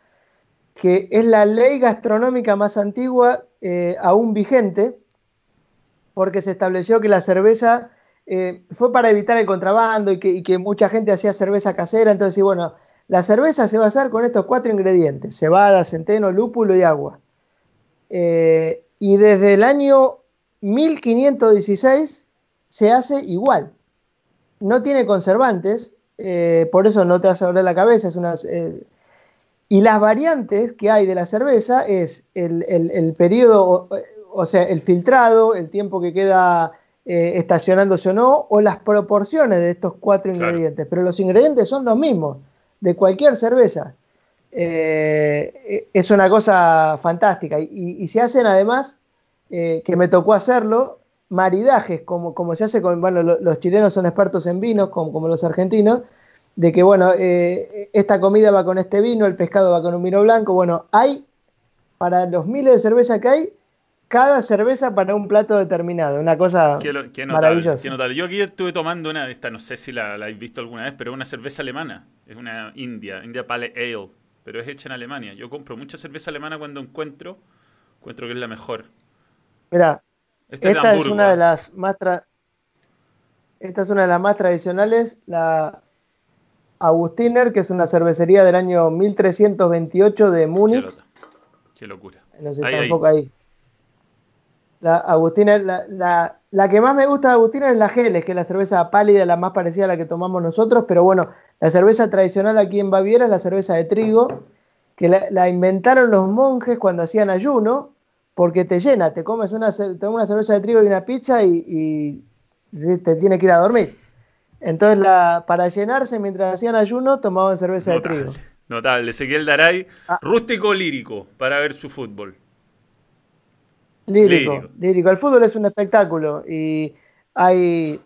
que es la ley gastronómica más antigua eh, aún vigente, porque se estableció que la cerveza fue para evitar el contrabando y que, mucha gente hacía cerveza casera, entonces, bueno, la cerveza se va a hacer con estos cuatro ingredientes, cebada, centeno, lúpulo y agua. y desde el año 1516 se hace igual. No tiene conservantes, eh, por eso no te a doler la cabeza. Es una, eh, y las variantes que hay de la cerveza es el, periodo, o, sea, el filtrado, el tiempo que queda eh, estacionándose o no, o las proporciones de estos cuatro ingredientes. Pero los ingredientes son los mismos de cualquier cerveza. es una cosa fantástica. y se hacen además eh, que me tocó hacerlo, maridajes, como, como se hace con, bueno, los chilenos son expertos en vinos, como, como los argentinos, de que, bueno, eh, esta comida va con este vino, el pescado va con un vino blanco, bueno, hay, para los miles de cerveza que hay, cada cerveza para un plato determinado, una cosa maravillosa. Yo aquí estuve tomando una, esta no sé si la, la, habéis visto alguna vez, pero una cerveza alemana, es una India, India Pale Ale, pero es hecha en Alemania. Yo compro mucha cerveza alemana cuando encuentro, encuentro que es la mejor. Mira, esta es una de las más esta es una de las más tradicionales, la Agustiner, que es una cervecería del año 1328 de Múnich. Qué, locura. No sé, ahí, ahí. La Agustina, la, la, que más me gusta de Agustina es la Geles, que es la cerveza pálida, la más parecida a la que tomamos nosotros, pero bueno, la cerveza tradicional aquí en Baviera es la cerveza de trigo, que la, inventaron los monjes cuando hacían ayuno, porque te llena, te comes una, una cerveza de trigo y una pizza y, te tiene que ir a dormir. Entonces, la, para llenarse mientras hacían ayuno, tomaban cerveza de trigo. Notable, Ezequiel Daray, ah. rústico lírico para ver su fútbol. Lírico, lírico, El fútbol es un espectáculo y hay,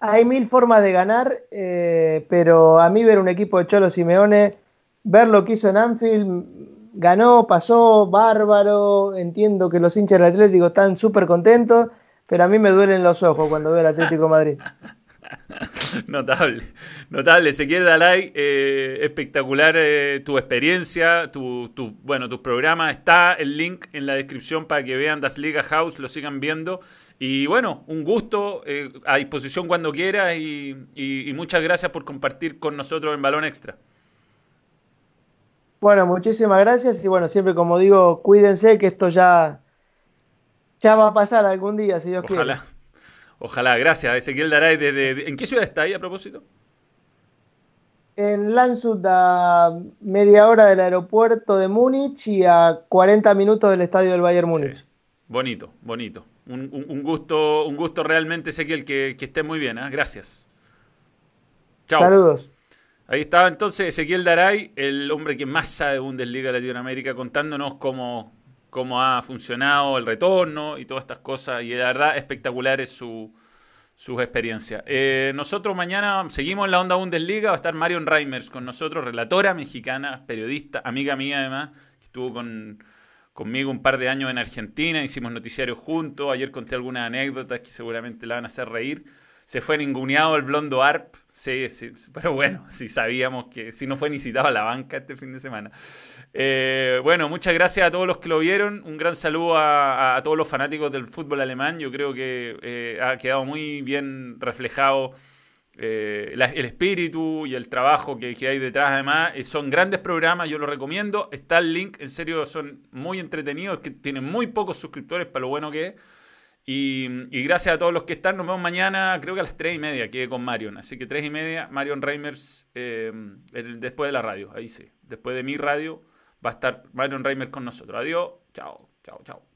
hay mil formas de ganar, eh, pero a mí ver un equipo de Cholo Simeone, ver lo que hizo en Anfield, ganó, pasó, bárbaro. Entiendo que los hinchas del Atlético están súper contentos, pero a mí me duelen los ojos cuando veo el Atlético Madrid. Notable, notable. Ezequiel Dalai, eh, espectacular eh, tu experiencia, tu, bueno, tus programas. Está el link en la descripción para que vean Das Liga House, lo sigan viendo. Y bueno, un gusto, eh, a disposición cuando quieras y, muchas gracias por compartir con nosotros en Balón Extra. Bueno, muchísimas gracias y bueno, siempre como digo, cuídense que esto ya, ya va a pasar algún día, si Dios quiere. Ojalá. Ojalá, gracias. Ezequiel Daray, desde, ¿en qué ciudad está ahí a propósito? En Landshut, a media hora del aeropuerto de Múnich y a 40 minutos del estadio del Bayern Múnich. Bonito, bonito. Un, gusto, un gusto realmente, Ezequiel, que, que esté muy bien. ¿eh? Gracias. Chao. Saludos. Ahí estaba entonces Ezequiel Daray, el hombre que más sabe de Bundesliga Latinoamérica, contándonos cómo, cómo ha funcionado el retorno y todas estas cosas. Y la verdad, espectacular es su, sus experiencias. Eh, nosotros mañana seguimos en la onda Bundesliga. Va a estar Marion Reimers con nosotros, relatora mexicana, periodista, amiga mía además, que estuvo con, conmigo un par de años en Argentina. Hicimos noticiarios juntos. Ayer conté algunas anécdotas que seguramente la van a hacer reír se fue ninguneado el blondo ARP. Sí, sí, pero bueno, si sabíamos que si no fue ni citado a la banca este fin de semana. Eh, bueno, muchas gracias a todos los que lo vieron. Un gran saludo a, todos los fanáticos del fútbol alemán. Yo creo que eh, ha quedado muy bien reflejado eh, el espíritu y el trabajo que, que hay detrás. Además, son grandes programas, yo lo recomiendo. Está el link, en serio, son muy entretenidos, que tienen muy pocos suscriptores para lo bueno que es. Y, gracias a todos los que están. Nos vemos mañana, creo que a las 3 y media, que con Marion. Así que 3 y media, Marion Reimers, eh, después de la radio. Ahí sí. Después de mi radio, va a estar Marion Reimers con nosotros. Adiós. Chao, chao, chao.